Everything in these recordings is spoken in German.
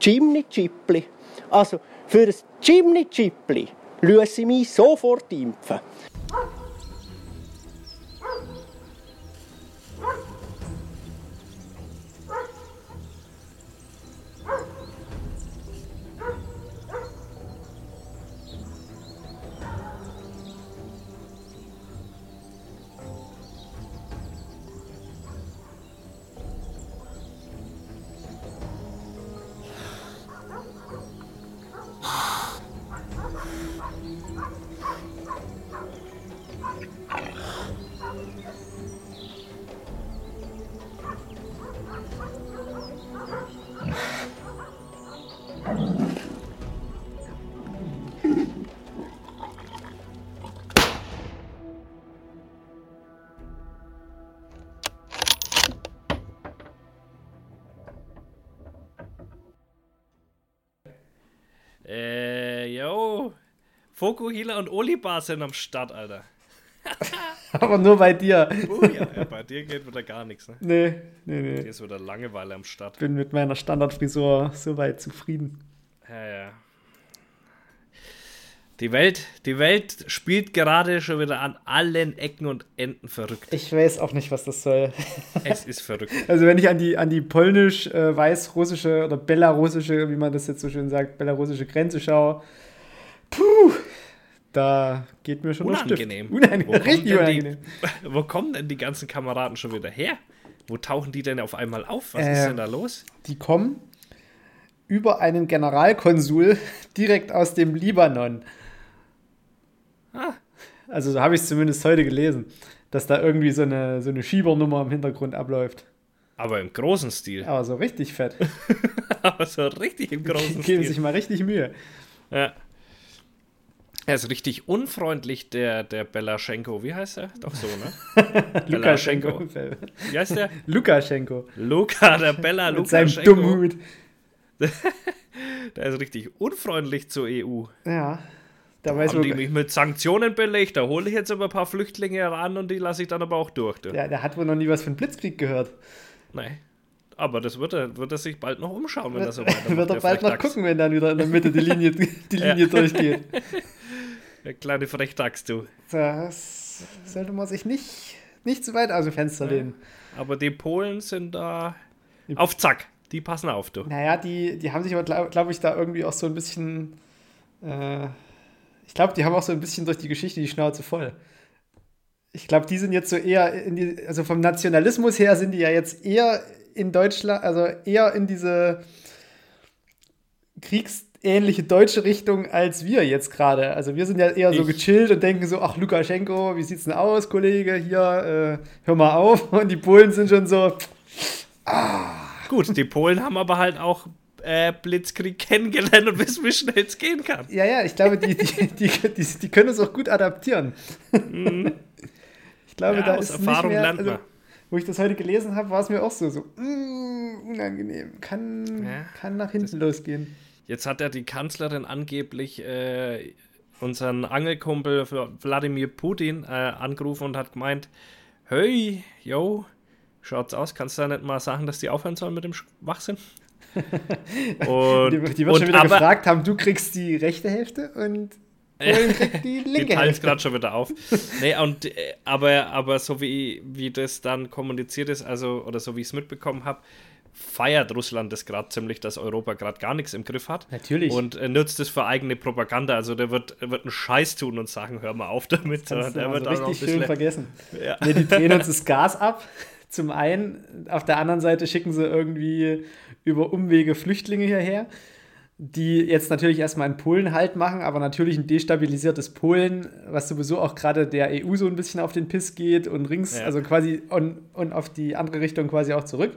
Chimney Chipli. Also für ein Chimney Chipli lasse ich mich sofort impfen. Fokuhila und Olibar sind am Start, Alter. Aber nur bei dir. Oh ja, ja, bei dir geht wieder gar nichts, ne? Nee, nee, nee. Hier ist wieder Langeweile am Start. Bin mit meiner Standardfrisur soweit zufrieden. Ja, ja. Die Welt, die Welt spielt gerade schon wieder an allen Ecken und Enden verrückt. Ich weiß auch nicht, was das soll. Es ist verrückt. Also wenn ich an die, an die polnisch-weiß-russische äh, oder belarussische, wie man das jetzt so schön sagt, belarussische Grenze schaue, puh, da geht mir schon unangenehm. Unangenehm. Wo richtig unangenehm. Die, wo kommen denn die ganzen Kameraden schon wieder her? Wo tauchen die denn auf einmal auf? Was äh, ist denn da los? Die kommen über einen Generalkonsul direkt aus dem Libanon. Ah. Also so habe ich es zumindest heute gelesen, dass da irgendwie so eine, so eine Schiebernummer im Hintergrund abläuft. Aber im großen Stil. Aber so richtig fett. Aber so richtig im großen Stil. Geben sich mal richtig Mühe. Ja. Er ist richtig unfreundlich, der, der Belaschenko. Wie heißt er? Doch so, ne? Lukaschenko. Wie heißt der? Lukaschenko. Luka, der Bella Mit seinem dummen Hut. der ist richtig unfreundlich zur EU. Ja. Da weiß Haben die mich mit Sanktionen belegt, da hole ich jetzt aber ein paar Flüchtlinge ran und die lasse ich dann aber auch durch. Du. Ja, der hat wohl noch nie was von Blitzkrieg gehört. Nein. Aber das wird er, wird er sich bald noch umschauen, wenn er so weitermacht. wird er bald noch gucken, wenn dann wieder in der Mitte die Linie, die Linie durchgeht. Der kleine Frechdachs, du. Das sollte man sich nicht, nicht zu weit aus dem Fenster ja. lehnen. Aber die Polen sind da auf Zack. Die passen auf, du. Naja, die, die haben sich aber, glaube glaub ich, da irgendwie auch so ein bisschen. Äh, ich glaube, die haben auch so ein bisschen durch die Geschichte die Schnauze voll. Ich glaube, die sind jetzt so eher in die, also vom Nationalismus her sind die ja jetzt eher in Deutschland, also eher in diese Kriegs- ähnliche deutsche Richtung als wir jetzt gerade. Also wir sind ja eher so gechillt und denken so, ach Lukaschenko, wie sieht's denn aus, Kollege, hier, äh, hör mal auf. Und die Polen sind schon so, ah. Gut, die Polen haben aber halt auch äh, Blitzkrieg kennengelernt und wissen, wie schnell es gehen kann. Ja, ja, ich glaube, die, die, die, die, können es auch gut adaptieren. Mhm. Ich glaube, ja, da ist Erfahrung nicht mehr, also, wo ich das heute gelesen habe, war es mir auch so, so mm, unangenehm. Kann, ja, kann nach hinten losgehen. Jetzt hat ja die Kanzlerin angeblich äh, unseren Angelkumpel Wladimir Putin äh, angerufen und hat gemeint, hey, yo, schaut's aus, kannst du da nicht mal sagen, dass die aufhören sollen mit dem Schwachsinn? und, die, die wird schon wieder aber, gefragt haben, du kriegst die rechte Hälfte und Polen kriegt die linke Hälfte. gerade schon wieder auf. nee, und, äh, aber, aber so wie, wie das dann kommuniziert ist, also, oder so wie ich es mitbekommen habe, feiert Russland das gerade ziemlich, dass Europa gerade gar nichts im Griff hat. Natürlich. Und äh, nutzt es für eigene Propaganda. Also der wird, wird einen Scheiß tun und sagen, hör mal auf damit. Das der wird also richtig schön vergessen. Ja. Nee, die drehen uns das Gas ab. Zum einen, auf der anderen Seite schicken sie irgendwie über Umwege Flüchtlinge hierher, die jetzt natürlich erstmal in Polen Halt machen, aber natürlich ein destabilisiertes Polen, was sowieso auch gerade der EU so ein bisschen auf den Piss geht und rings, ja. also quasi und, und auf die andere Richtung quasi auch zurück.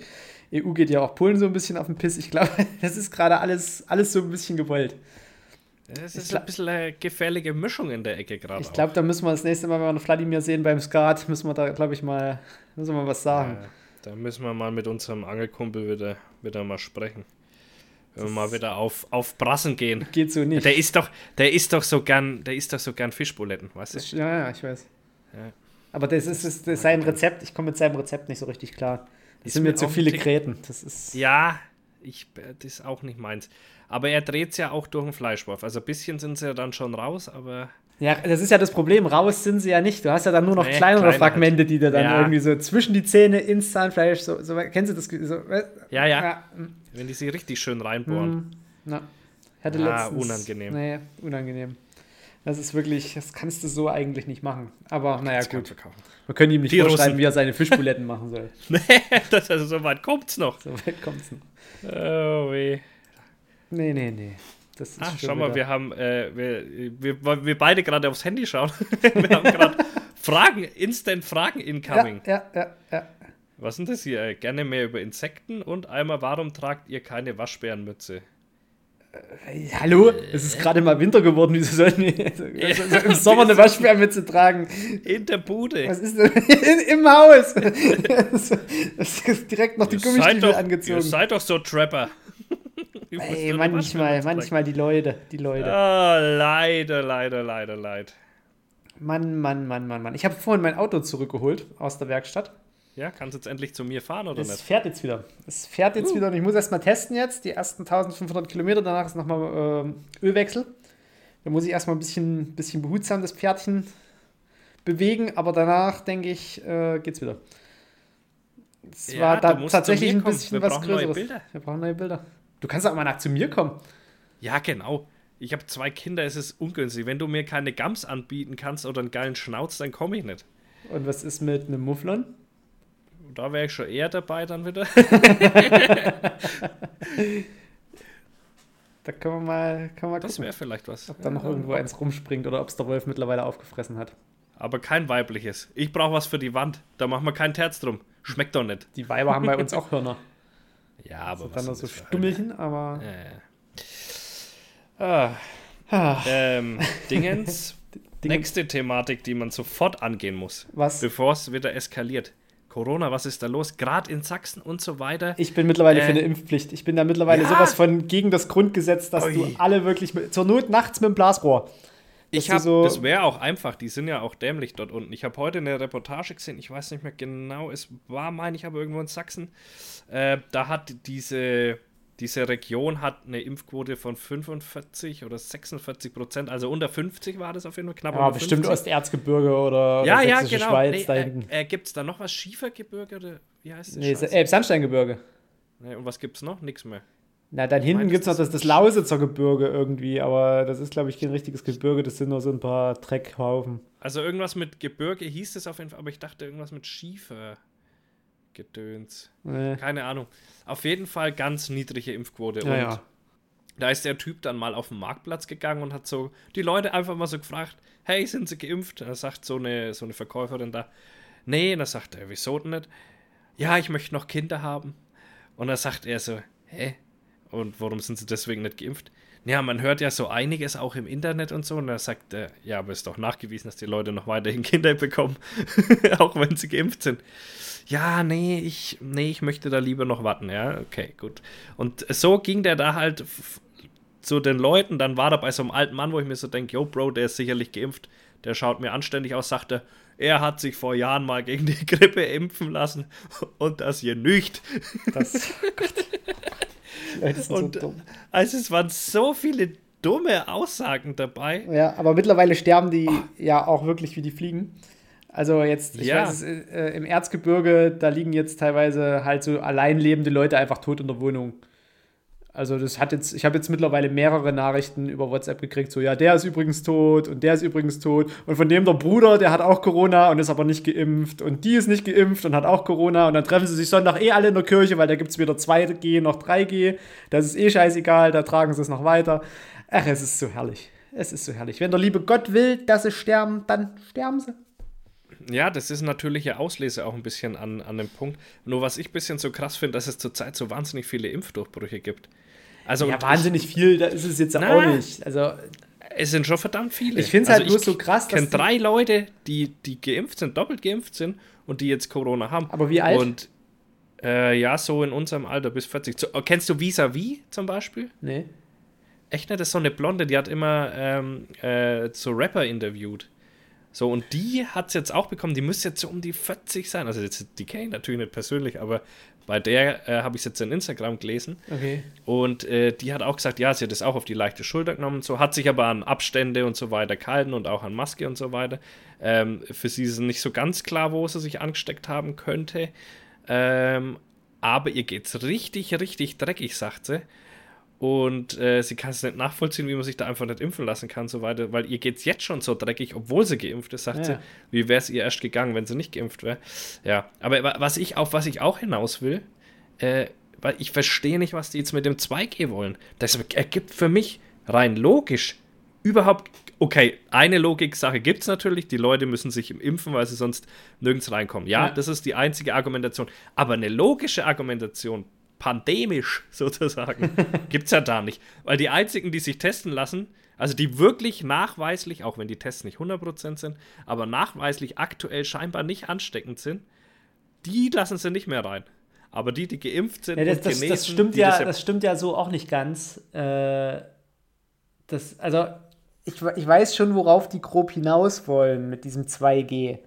EU geht ja auch Polen so ein bisschen auf den Piss. Ich glaube, das ist gerade alles, alles so ein bisschen gewollt. Das ist ein bisschen eine gefährliche Mischung in der Ecke gerade. Ich glaube, da müssen wir das nächste Mal, wenn wir Vladimir sehen beim Skat, müssen wir da, glaube ich, mal, müssen wir was sagen. Ja, da müssen wir mal mit unserem Angelkumpel wieder, wieder mal sprechen. Wenn wir mal wieder auf, auf Brassen gehen. Geht so nicht. Der ist doch, der ist doch so gern, der ist doch so gern Fischbuletten, weißt du? Ja, ja, ich weiß. Ja. Aber das ist, das ist sein Rezept, ich komme mit seinem Rezept nicht so richtig klar. Das sind mir zu viele Gräten. Das ist ja, ich, das ist auch nicht meins. Aber er dreht es ja auch durch den Fleischwurf. Also ein bisschen sind sie ja dann schon raus, aber. Ja, das ist ja das Problem. Raus sind sie ja nicht. Du hast ja dann nur noch nee, kleinere klein Fragmente, halt. die du dann ja. irgendwie so zwischen die Zähne ins Zahnfleisch, so, so kennst du das? So, ja, ja, ja, Wenn die sie richtig schön reinbohren. Mm, na. Hatte ah, letztens, unangenehm. Nee, unangenehm. Das ist wirklich, das kannst du so eigentlich nicht machen. Aber naja, gut. Wir können ihm nicht die vorschreiben, Russen. wie er seine Fischbuletten machen soll. nee, das, also, so weit kommt's noch. So weit kommt's noch. Oh weh. Nee, nee, nee. Das Ach, schau mal, wir haben, äh, wir, wir, wir beide gerade aufs Handy schauen. wir haben gerade Fragen, Instant Fragen incoming. Ja, ja, ja, ja. Was sind das hier? Gerne mehr über Insekten und einmal, warum tragt ihr keine Waschbärenmütze? Äh, hallo, es ist gerade mal Winter geworden. Wieso sollten wir also, im Sommer eine Waschbärmütze tragen? In der Bude. Was ist denn? Im Haus. Das ist direkt noch die Gummistiefel angezogen. Ihr seid doch so Trapper. Ey, manchmal, manchmal die Leute, die Leute. Oh, leider, leider, leider, leider. Mann, Mann, Mann, Mann, Mann. Ich habe vorhin mein Auto zurückgeholt aus der Werkstatt. Ja, kannst du jetzt endlich zu mir fahren oder es nicht? Es fährt jetzt wieder. Es fährt jetzt uh. wieder und ich muss erstmal testen jetzt. Die ersten 1500 Kilometer, danach ist nochmal äh, Ölwechsel. Da muss ich erstmal ein bisschen, bisschen behutsam das Pferdchen bewegen, aber danach, denke ich, äh, geht's wieder. Es ja, war da tatsächlich ein bisschen was Größeres. Wir brauchen neue Bilder. Du kannst auch mal nach zu mir kommen. Ja, genau. Ich habe zwei Kinder, es ist ungünstig. Wenn du mir keine Gams anbieten kannst oder einen geilen Schnauz, dann komme ich nicht. Und was ist mit einem Mufflon? Da wäre ich schon eher dabei dann wieder. da können wir mal, können wir Das wäre vielleicht was. Ob da noch ja, irgendwo eins rumspringt oder ob es der Wolf mittlerweile aufgefressen hat. Aber kein weibliches. Ich brauche was für die Wand. Da machen wir kein Terz drum. Schmeckt doch nicht. Die Weiber haben bei uns auch Hörner. Ja, aber was. Dann noch so Stummelchen, aber. Ja, ja. Ah. Ah. Ähm, Dingens. Nächste Thematik, die man sofort angehen muss. Was? Bevor es wieder eskaliert. Corona, was ist da los? Gerade in Sachsen und so weiter. Ich bin mittlerweile äh, für eine Impfpflicht. Ich bin da mittlerweile ja. sowas von gegen das Grundgesetz, dass Ui. du alle wirklich mit, zur Not nachts mit dem Blasrohr. Ich habe, so das wäre auch einfach. Die sind ja auch dämlich dort unten. Ich habe heute eine Reportage gesehen. Ich weiß nicht mehr genau. Es war, meine ich, aber irgendwo in Sachsen. Äh, da hat diese diese Region hat eine Impfquote von 45 oder 46 Prozent, also unter 50 war das auf jeden Fall knapp. Ja, bestimmt 50. Osterzgebirge oder, ja, ja, genau. Schweiz nee, da hinten. Äh, äh, gibt es da noch was? Schiefergebirge oder wie heißt das? Nee, äh, Sandsteingebirge. Nee, und was gibt es noch? Nichts mehr. Na, dann hinten gibt es noch das, das Lausitzer Gebirge irgendwie, aber das ist, glaube ich, kein richtiges Gebirge, das sind nur so ein paar Dreckhaufen. Also irgendwas mit Gebirge hieß es auf jeden Fall, aber ich dachte irgendwas mit Schiefer. Gedöns. Nee. Keine Ahnung. Auf jeden Fall ganz niedrige Impfquote. Ja, und ja. da ist der Typ dann mal auf den Marktplatz gegangen und hat so die Leute einfach mal so gefragt: Hey, sind sie geimpft? Und da sagt so eine, so eine Verkäuferin da: Nee, und da sagt er: Wieso denn nicht? Ja, ich möchte noch Kinder haben. Und dann sagt er so: Hä? Und warum sind sie deswegen nicht geimpft? Ja, man hört ja so einiges auch im Internet und so. Und da sagt er, ja, aber ist doch nachgewiesen, dass die Leute noch weiterhin Kinder bekommen, auch wenn sie geimpft sind ja, nee, ich, nee, ich möchte da lieber noch warten. Ja, okay, gut. Und so ging der da halt zu den Leuten. Dann war er bei so einem alten Mann, wo ich mir so denke, yo, Bro, der ist sicherlich geimpft. Der schaut mir anständig aus, sagte, er hat sich vor Jahren mal gegen die Grippe impfen lassen und das hier nicht. Das, oh. Leute sind und, so dumm. Also es waren so viele dumme Aussagen dabei. Ja, aber mittlerweile sterben die oh. ja auch wirklich wie die Fliegen. Also jetzt, ich ja. weiß, äh, im Erzgebirge, da liegen jetzt teilweise halt so allein lebende Leute einfach tot in der Wohnung. Also das hat jetzt, ich habe jetzt mittlerweile mehrere Nachrichten über WhatsApp gekriegt, so ja, der ist übrigens tot und der ist übrigens tot und von dem der Bruder, der hat auch Corona und ist aber nicht geimpft und die ist nicht geimpft und hat auch Corona und dann treffen sie sich Sonntag eh alle in der Kirche, weil da gibt es weder 2G noch 3G, das ist eh scheißegal, da tragen sie es noch weiter. Ach, es ist so herrlich. Es ist so herrlich. Wenn der liebe Gott will, dass sie sterben, dann sterben sie. Ja, das ist natürliche Auslese auch ein bisschen an, an dem Punkt. Nur was ich ein bisschen so krass finde, dass es zurzeit so wahnsinnig viele Impfdurchbrüche gibt. Also, ja, wahnsinnig viel, da ist es jetzt na, auch nicht. Also, es sind schon verdammt viele. Ich finde es also halt nur so krass. Ich kenne drei Leute, die, die geimpft sind, doppelt geimpft sind und die jetzt Corona haben. Aber wie alt? Und äh, ja, so in unserem Alter bis 40. So, kennst du Vis-a-vis zum Beispiel? Nee. Echt nicht? Das ist so eine Blonde, die hat immer ähm, äh, so Rapper interviewt. So, und die hat es jetzt auch bekommen, die müsste jetzt so um die 40 sein. Also jetzt, die kenne ich natürlich nicht persönlich, aber Bei der äh, habe ich es jetzt in Instagram gelesen. Okay. Und äh, die hat auch gesagt, ja, sie hat es auch auf die leichte Schulter genommen und so, hat sich aber an Abstände und so weiter gehalten und auch an Maske und so weiter. Ähm, für sie ist es nicht so ganz klar, wo sie sich angesteckt haben könnte. Ähm, aber ihr geht's richtig, richtig dreckig, sagt sie. Und äh, sie kann es nicht nachvollziehen, wie man sich da einfach nicht impfen lassen kann, so weiter, weil ihr geht es jetzt schon so dreckig, obwohl sie geimpft ist, sagt ja. sie. Wie wäre es ihr erst gegangen, wenn sie nicht geimpft wäre? Ja, aber was ich auf was ich auch hinaus will, äh, weil ich verstehe nicht, was die jetzt mit dem 2G wollen. Das ergibt für mich rein logisch überhaupt. Okay, eine Logik-Sache gibt es natürlich. Die Leute müssen sich impfen, weil sie sonst nirgends reinkommen. Ja, ja, das ist die einzige Argumentation. Aber eine logische Argumentation pandemisch sozusagen, gibt es ja da nicht. Weil die einzigen, die sich testen lassen, also die wirklich nachweislich, auch wenn die Tests nicht 100% sind, aber nachweislich aktuell scheinbar nicht ansteckend sind, die lassen sie nicht mehr rein. Aber die, die geimpft sind, ja, das, das, genesen, das stimmt ja, das, das, stimmt ja so auch nicht ganz. Äh, das, also ich, ich weiß schon, worauf die grob hinaus wollen mit diesem 2G.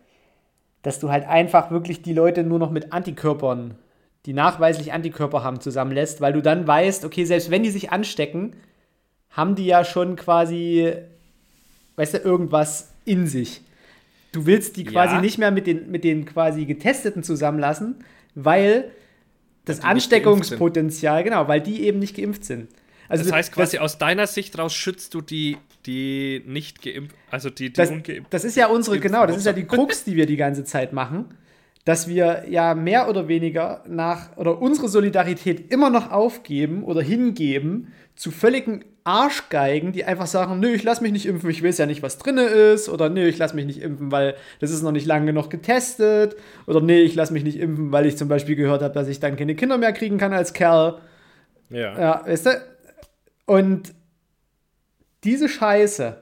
Dass du halt einfach wirklich die Leute nur noch mit Antikörpern die nachweislich Antikörper haben, zusammenlässt, weil du dann weißt, okay, selbst wenn die sich anstecken, haben die ja schon quasi, weißt du, irgendwas in sich. Du willst die quasi ja. nicht mehr mit den, mit den quasi Getesteten zusammenlassen, weil das Ansteckungspotenzial, genau, weil die eben nicht geimpft sind. Also das heißt quasi das, aus deiner Sicht raus schützt du die, die nicht geimpft, also die, die das, ungeimpft. Das ist ja unsere, genau, das ist ja die Krux, die wir die ganze Zeit machen dass wir ja mehr oder weniger nach oder unsere Solidarität immer noch aufgeben oder hingeben zu völligen Arschgeigen, die einfach sagen, nö, ich lass mich nicht impfen, ich weiß ja nicht, was drinne ist oder nö, ich lass mich nicht impfen, weil das ist noch nicht lange genug getestet oder nee, ich lass mich nicht impfen, weil ich zum Beispiel gehört habe, dass ich dann keine Kinder mehr kriegen kann als Kerl. Ja. Ja, weißt du? Und diese Scheiße,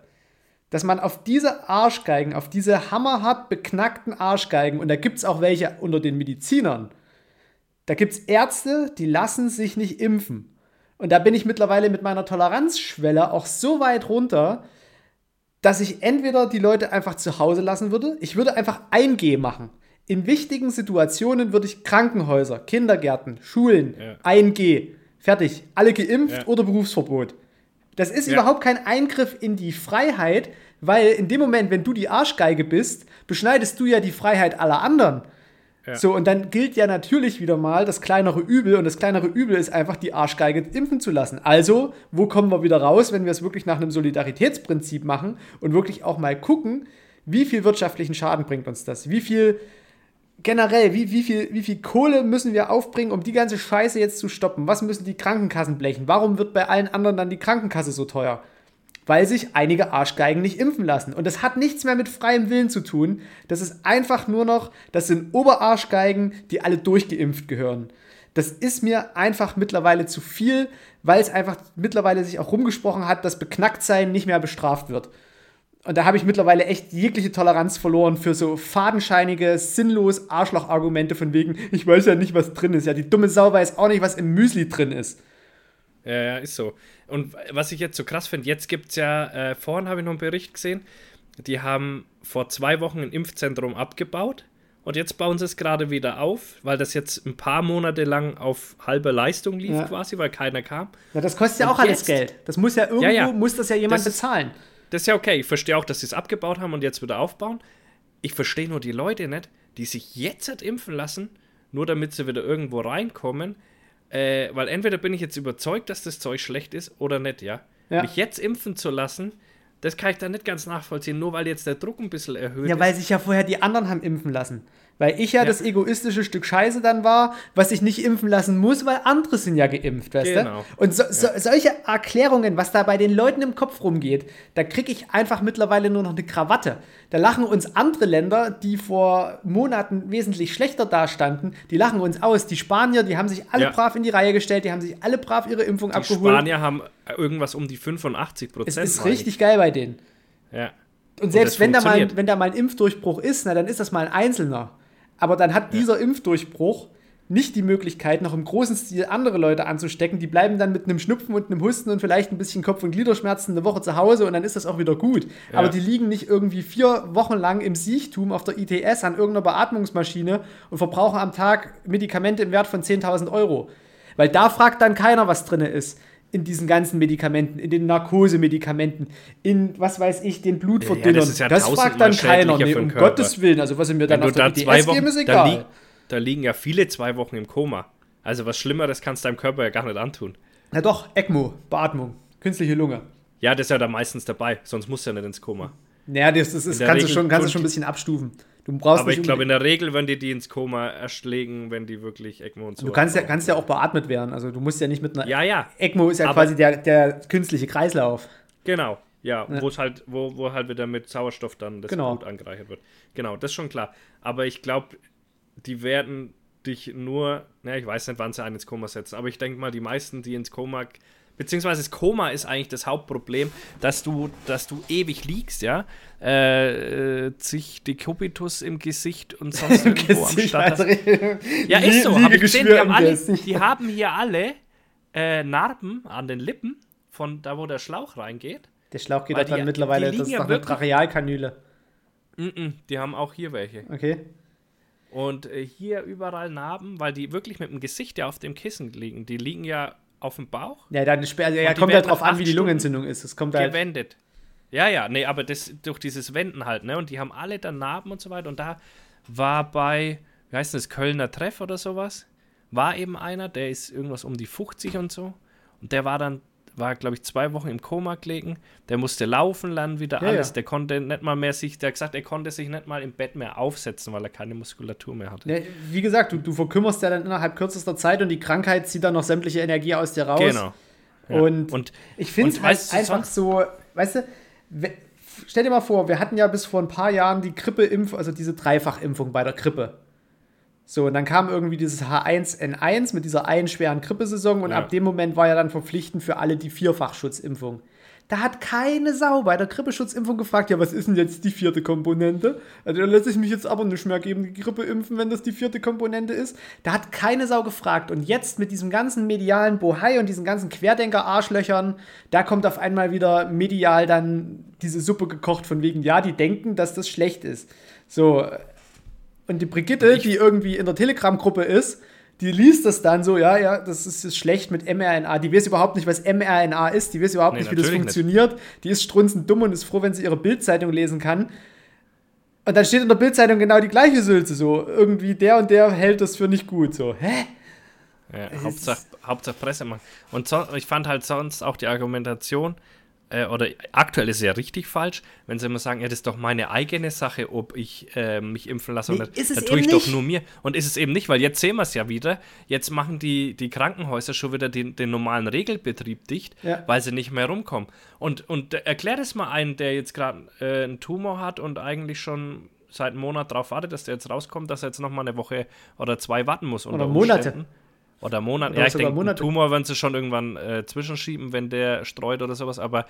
dass man auf diese Arschgeigen, auf diese hammerhart beknackten Arschgeigen, und da gibt es auch welche unter den Medizinern, da gibt es Ärzte, die lassen sich nicht impfen. Und da bin ich mittlerweile mit meiner Toleranzschwelle auch so weit runter, dass ich entweder die Leute einfach zu Hause lassen würde, ich würde einfach 1G machen. In wichtigen Situationen würde ich Krankenhäuser, Kindergärten, Schulen, ja. 1G, fertig, alle geimpft ja. oder Berufsverbot. Das ist ja. überhaupt kein Eingriff in die Freiheit, weil in dem Moment, wenn du die Arschgeige bist, beschneidest du ja die Freiheit aller anderen. Ja. So, und dann gilt ja natürlich wieder mal das kleinere Übel und das kleinere Übel ist einfach, die Arschgeige impfen zu lassen. Also, wo kommen wir wieder raus, wenn wir es wirklich nach einem Solidaritätsprinzip machen und wirklich auch mal gucken, wie viel wirtschaftlichen Schaden bringt uns das? Wie viel generell, wie, wie, viel, wie viel Kohle müssen wir aufbringen, um die ganze Scheiße jetzt zu stoppen? Was müssen die Krankenkassen blechen? Warum wird bei allen anderen dann die Krankenkasse so teuer? Weil sich einige Arschgeigen nicht impfen lassen. Und das hat nichts mehr mit freiem Willen zu tun. Das ist einfach nur noch, das sind Oberarschgeigen, die alle durchgeimpft gehören. Das ist mir einfach mittlerweile zu viel, weil es einfach mittlerweile sich auch rumgesprochen hat, dass Beknacktsein nicht mehr bestraft wird. Und da habe ich mittlerweile echt jegliche Toleranz verloren für so fadenscheinige, sinnlos Arschloch-Argumente von wegen, ich weiß ja nicht, was drin ist. Ja, die dumme Sau weiß auch nicht, was im Müsli drin ist. Ja, ja, ist so. Und was ich jetzt so krass finde, jetzt gibt es ja, äh, vorhin habe ich noch einen Bericht gesehen, die haben vor zwei Wochen ein Impfzentrum abgebaut und jetzt bauen sie es gerade wieder auf, weil das jetzt ein paar Monate lang auf halbe Leistung lief ja. quasi, weil keiner kam. Ja, das kostet ja auch jetzt, alles Geld. Das muss ja irgendwo, ja, ja. muss das ja jemand das bezahlen. Ist, das ist ja okay. Ich verstehe auch, dass sie es abgebaut haben und jetzt wieder aufbauen. Ich verstehe nur die Leute nicht, die sich jetzt impfen lassen, nur damit sie wieder irgendwo reinkommen. Äh, weil entweder bin ich jetzt überzeugt, dass das Zeug schlecht ist oder nicht, ja. ja. Mich jetzt impfen zu lassen, das kann ich da nicht ganz nachvollziehen, nur weil jetzt der Druck ein bisschen erhöht ist. Ja, weil sich ja vorher die anderen haben impfen lassen. Weil ich ja, ja, das egoistische Stück Scheiße dann war, was ich nicht impfen lassen muss, weil andere sind ja geimpft, weißt genau. du? Und so, so, solche Erklärungen, was da bei den Leuten im Kopf rumgeht, da kriege ich einfach mittlerweile nur noch eine Krawatte. Da lachen uns andere Länder, die vor Monaten wesentlich schlechter dastanden, die lachen uns aus. Die Spanier, die haben sich alle ja. brav in die Reihe gestellt, die haben sich alle brav ihre Impfung die abgeholt. Die Spanier haben irgendwas um die 85 Prozent. Es ist richtig geil bei denen. Ja. Und selbst und wenn, da mal, wenn da mal ein Impfdurchbruch ist, na, dann ist das mal ein Einzelner. Aber dann hat dieser Impfdurchbruch nicht die Möglichkeit, noch im großen Stil andere Leute anzustecken. Die bleiben dann mit einem Schnupfen und einem Husten und vielleicht ein bisschen Kopf- und Gliederschmerzen eine Woche zu Hause und dann ist das auch wieder gut. Ja. Aber die liegen nicht irgendwie vier Wochen lang im Siechtum auf der ITS an irgendeiner Beatmungsmaschine und verbrauchen am Tag Medikamente im Wert von 10.000 Euro. Weil da fragt dann keiner, was drin ist in diesen ganzen Medikamenten, in den Narkosemedikamenten, in, was weiß ich, den Blutverdünnern. Ja, das, ja das fragt dann keiner. Nee, um Gottes Willen. Also was sie mir dann Wenn auf der da Wochen, geben, ist egal. Da, li da, liegen ja viele zwei Wochen im Koma. Also was Schlimmeres kannst du deinem Körper ja gar nicht antun. Na doch, ECMO, Beatmung, künstliche Lunge. Ja, das ist ja da meistens dabei, sonst musst du ja nicht ins Koma. Naja, das, das ist, kannst, du schon, kannst du schon ein bisschen abstufen. Du brauchst aber ich glaube, in der Regel werden die die ins Koma erschlägen, wenn die wirklich ECMO und so. Du kannst ja, kannst ja auch beatmet werden. Also du musst ja nicht mit einer. Ja, ja. ECMO ist ja quasi der, der künstliche Kreislauf. Genau, ja, ja. wo es halt, wo, wo halt wieder mit Sauerstoff dann das genau. Blut angereichert wird. Genau, das ist schon klar. Aber ich glaube, die werden dich nur, na, ich weiß nicht, wann sie einen ins Koma setzen, aber ich denke mal, die meisten, die ins Koma beziehungsweise das Koma ist eigentlich das Hauptproblem, dass du, dass du ewig liegst, ja, äh, sich Dekubitus im Gesicht und sonst irgendwo am Start. Ja, ist so. Hab ich gesehen, die, haben alle, die haben hier alle äh, Narben an den Lippen, von da, wo der Schlauch reingeht. Der Schlauch geht dann mittlerweile, das ist doch eine Trachealkanüle. Die haben auch hier welche. Okay. Und äh, hier überall Narben, weil die wirklich mit dem Gesicht ja auf dem Kissen liegen. Die liegen ja auf dem Bauch. Ja, dann also, ja, kommt halt drauf an, wie die Lungenentzündung ist. Es kommt halt gewendet. Ja, ja, nee, aber das durch dieses Wenden halt, ne? Und die haben alle dann Narben und so weiter. Und da war bei, wie heißt das, Kölner Treff oder sowas, war eben einer, der ist irgendwas um die 50 und so. Und der war dann war, glaube ich, zwei Wochen im Koma gelegen. Der musste laufen lernen, wieder ja, alles. Ja. Der konnte nicht mal mehr sich, der hat gesagt, er konnte sich nicht mal im Bett mehr aufsetzen, weil er keine Muskulatur mehr hatte. Ja, wie gesagt, du, du verkümmerst ja dann innerhalb kürzester Zeit und die Krankheit zieht dann noch sämtliche Energie aus dir raus. Genau. Und, und, ich finde es halt einfach so, weißt du, stell dir mal vor, wir hatten ja bis vor ein paar Jahren die Grippeimpfung, also diese Dreifachimpfung bei der Grippe. So, und dann kam irgendwie dieses H1N1 mit dieser einen schweren Grippesaison und ja. ab dem Moment war ja dann verpflichtend für alle die Vierfachschutzimpfung. Da hat keine Sau bei der Grippeschutzimpfung gefragt, ja, was ist denn jetzt die vierte Komponente? Also da lässt sich mich jetzt aber nicht mehr geben, die Grippe impfen, wenn das die vierte Komponente ist. Da hat keine Sau gefragt. Und jetzt mit diesem ganzen medialen Bohai und diesen ganzen Querdenker-Arschlöchern, da kommt auf einmal wieder medial dann diese Suppe gekocht von wegen, ja, die denken, dass das schlecht ist. So, und die Brigitte, die irgendwie in der Telegram-Gruppe ist, die liest das dann so, ja, ja, das ist, ist schlecht mit mRNA. Die weiß überhaupt nicht, was mRNA ist. Die weiß überhaupt nee, nicht, wie das funktioniert. Nicht. Die ist strunzend dumm und ist froh, wenn sie ihre Bildzeitung lesen kann. Und dann steht in der Bildzeitung genau die gleiche Sülze so. Irgendwie der und der hält das für nicht gut. So, hä? Ja, Hauptsache, Hauptsache Presse machen. Und so, ich fand halt sonst auch die Argumentation, äh, oder aktuell ist es ja richtig falsch, wenn sie immer sagen, ja, das ist doch meine eigene Sache, ob ich äh, mich impfen lasse nee, oder nicht. Da tue ich nicht. doch nur mir. Und ist es eben nicht, weil jetzt sehen wir es ja wieder. Jetzt machen die, die Krankenhäuser schon wieder den, den normalen Regelbetrieb dicht, ja. weil sie nicht mehr rumkommen. Und, und erklär das mal einen, der jetzt gerade äh, einen Tumor hat und eigentlich schon seit einem Monat darauf wartet, dass der jetzt rauskommt, dass er jetzt noch mal eine Woche oder zwei warten muss. Oder Monate. Oder Monat. Oder ja, ich denke, Monate. Tumor werden sie schon irgendwann äh, zwischenschieben, wenn der streut oder sowas, aber,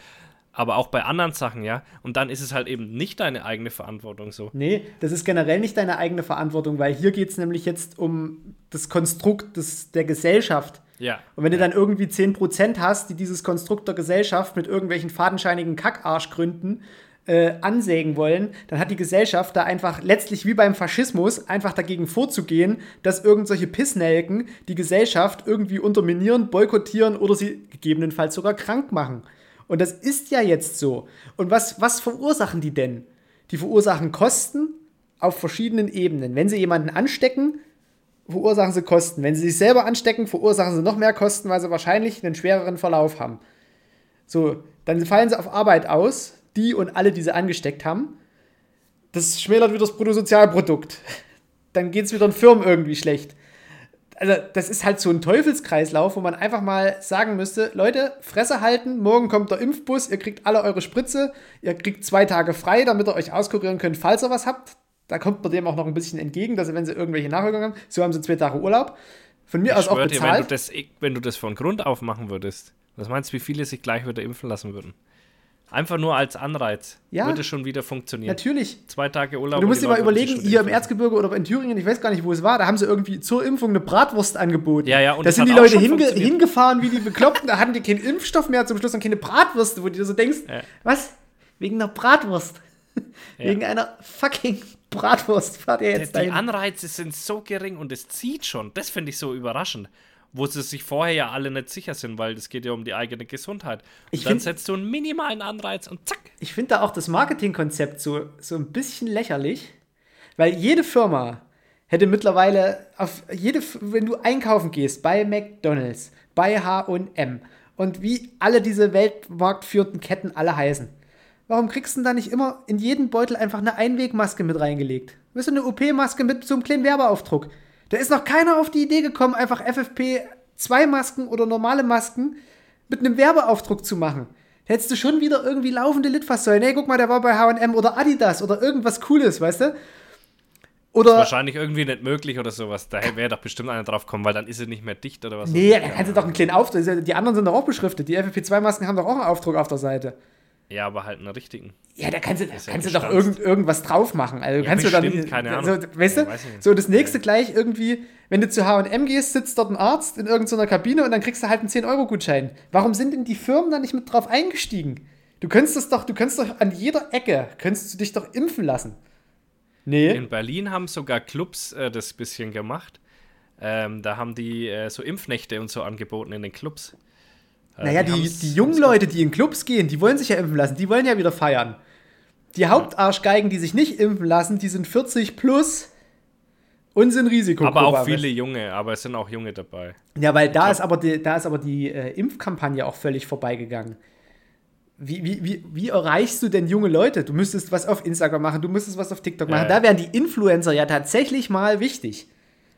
aber auch bei anderen Sachen, ja. Und dann ist es halt eben nicht deine eigene Verantwortung so. Nee, das ist generell nicht deine eigene Verantwortung, weil hier geht es nämlich jetzt um das Konstrukt des, der Gesellschaft. Ja. Und wenn du dann irgendwie 10% hast, die dieses Konstrukt der Gesellschaft mit irgendwelchen fadenscheinigen Kackarschgründen äh, ansägen wollen, dann hat die Gesellschaft da einfach letztlich wie beim Faschismus einfach dagegen vorzugehen, dass irgendwelche Pissnelken die Gesellschaft irgendwie unterminieren, boykottieren oder sie gegebenenfalls sogar krank machen. Und das ist ja jetzt so. Und was, was verursachen die denn? Die verursachen Kosten auf verschiedenen Ebenen. Wenn sie jemanden anstecken, verursachen sie Kosten. Wenn sie sich selber anstecken, verursachen sie noch mehr Kosten, weil sie wahrscheinlich einen schwereren Verlauf haben. So, dann fallen sie auf Arbeit aus, die und alle, die sie angesteckt haben. Das schmälert wieder das Bruttosozialprodukt. Dann geht es wieder den Firmen irgendwie schlecht. Also, das ist halt so ein Teufelskreislauf, wo man einfach mal sagen müsste: Leute, Fresse halten, morgen kommt der Impfbus, ihr kriegt alle eure Spritze, ihr kriegt zwei Tage frei, damit ihr euch auskurieren könnt, falls ihr was habt. Da kommt man dem auch noch ein bisschen entgegen, dass wenn sie irgendwelche Nachwirkungen haben, so haben sie zwei Tage Urlaub. Von mir ich aus auch bezahlt. Dir, wenn, du das, wenn du das von Grund auf machen würdest, was meinst du, wie viele sich gleich wieder impfen lassen würden? Einfach nur als Anreiz. Ja. Würde schon wieder funktionieren. Natürlich. Zwei Tage Urlaub. Du musst die dir mal überlegen, hier im Erzgebirge oder in Thüringen, ich weiß gar nicht, wo es war, da haben sie irgendwie zur Impfung eine Bratwurst angeboten. Ja, ja, und da sind die Leute hinge hingefahren wie die Bekloppten, da hatten die keinen Impfstoff mehr, zum Schluss und keine Bratwürste, wo du dir so denkst, Ja. was? Wegen einer Bratwurst? Ja. Wegen einer fucking Bratwurst fahrt ihr Die, jetzt die dahin. Anreize sind so gering und es zieht schon. Das finde ich so überraschend. Wo sie sich vorher ja alle nicht sicher sind, weil es geht ja um die eigene Gesundheit. Und Ich dann find- setzt du einen minimalen Anreiz und zack. Ich finde da auch das Marketingkonzept so, so ein bisschen lächerlich, weil jede Firma hätte mittlerweile auf jede, wenn du einkaufen gehst bei McDonalds, bei H&M und wie alle diese weltmarktführenden Ketten alle heißen. Warum kriegst du denn da nicht immer in jeden Beutel einfach eine Einwegmaske mit reingelegt? Weißt du, eine OP-Maske mit so einem kleinen Werbeaufdruck. Da ist noch keiner auf die Idee gekommen, einfach FFP2-Masken oder normale Masken mit einem Werbeaufdruck zu machen. Da hättest du schon wieder irgendwie laufende Litfaßsäulen. Hey, guck mal, der war bei H&M oder Adidas oder irgendwas Cooles, weißt du? Ist Oder, wahrscheinlich irgendwie nicht möglich oder sowas. Da wäre doch bestimmt einer drauf kommen, weil dann ist sie nicht mehr dicht oder was. nee, kannst du doch einen kleinen Aufdruck, die anderen sind doch auch beschriftet. Die FFP2-Masken haben doch auch einen Aufdruck auf der Seite. Ja, aber halt einen richtigen. Ja, da kannst du, da kannst du doch irgend, irgendwas drauf machen. Also Ja, kannst du dann bestimmt, keine so, Ahnung. weißt Ja, du? weiß. So das nächste gleich irgendwie, wenn du zu H&M gehst, sitzt dort ein Arzt in irgendeiner Kabine und dann kriegst du halt einen 10 Euro Gutschein. Warum sind denn die Firmen da nicht mit drauf eingestiegen? Du könntest das doch, du könntest doch an jeder Ecke könntest du dich doch impfen lassen. Nee. In Berlin haben sogar Clubs äh, das bisschen gemacht. Ähm, da haben die äh, so Impfnächte und so angeboten in den Clubs. Äh, Naja, die, haben's- die jungen Leute, die in Clubs gehen, die wollen sich ja impfen lassen, die wollen ja wieder feiern. Die Hauptarschgeigen, die sich nicht impfen lassen, die sind 40 plus und sind Risikogruppe. Aber auch viele Junge, aber es sind auch Junge dabei. Ja, weil da ist aber die, da ist aber die äh, Impfkampagne auch völlig vorbeigegangen. Wie, wie, wie, wie erreichst du denn junge Leute? Du müsstest was auf Instagram machen, du müsstest was auf TikTok machen. Ja. Da wären die Influencer ja tatsächlich mal wichtig.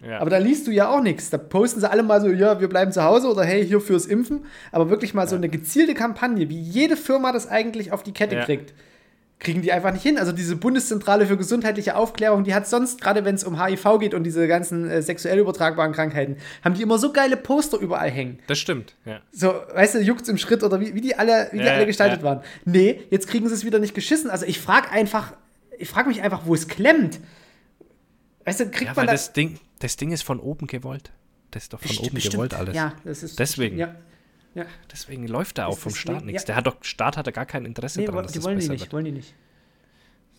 Ja. Aber da liest du ja auch nichts. Da posten sie alle mal so, ja, wir bleiben zu Hause oder hey, hier fürs Impfen. Aber wirklich mal so eine gezielte Kampagne, wie jede Firma das eigentlich auf die Kette Ja. kriegt, kriegen die einfach nicht hin. Also diese Bundeszentrale für gesundheitliche Aufklärung, die hat sonst, gerade wenn es um HIV geht und diese ganzen äh, sexuell übertragbaren Krankheiten, haben die immer so geile Poster überall hängen. Das stimmt, ja. So, weißt du, juckt's im Schritt oder wie, wie die alle, wie die Ja, alle gestaltet ja. waren. Nee, jetzt kriegen sie es wieder nicht geschissen. Also ich frage einfach, ich frage mich einfach, wo es klemmt. Weißt du, kriegt Ja, man weil das? das Ding, das Ding ist von oben gewollt. Das ist doch von Bestimmt, oben gewollt alles. Ja, das ist. Deswegen. Ja. ja. Deswegen läuft da auch vom Staat nichts. ja. Der hat doch, Staat hat da gar kein Interesse Nee, dran, die das wollen die nicht, wird. wollen die nicht.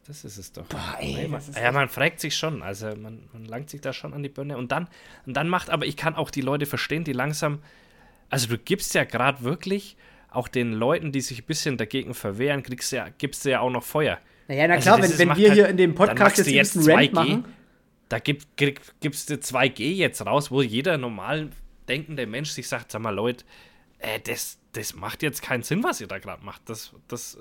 Das ist es doch. Boah, ey, Nee, man, ja, man fragt sich schon. Also man, man langt sich da schon an die Birne. Und dann, und dann macht, aber ich kann auch die Leute verstehen, die langsam. Also du gibst ja gerade wirklich auch den Leuten, die sich ein bisschen dagegen verwehren, kriegst ja, gibst du ja auch noch Feuer. Naja, na Also klar, das wenn, wenn wir halt- hier in dem Podcast jetzt jetzt einen Rant 2G. machen. Da gibt, gibst du 2G jetzt raus, wo jeder normal denkende Mensch sich sagt, sag mal Leute, äh, das, das macht jetzt keinen Sinn, was ihr da gerade macht. Das, das,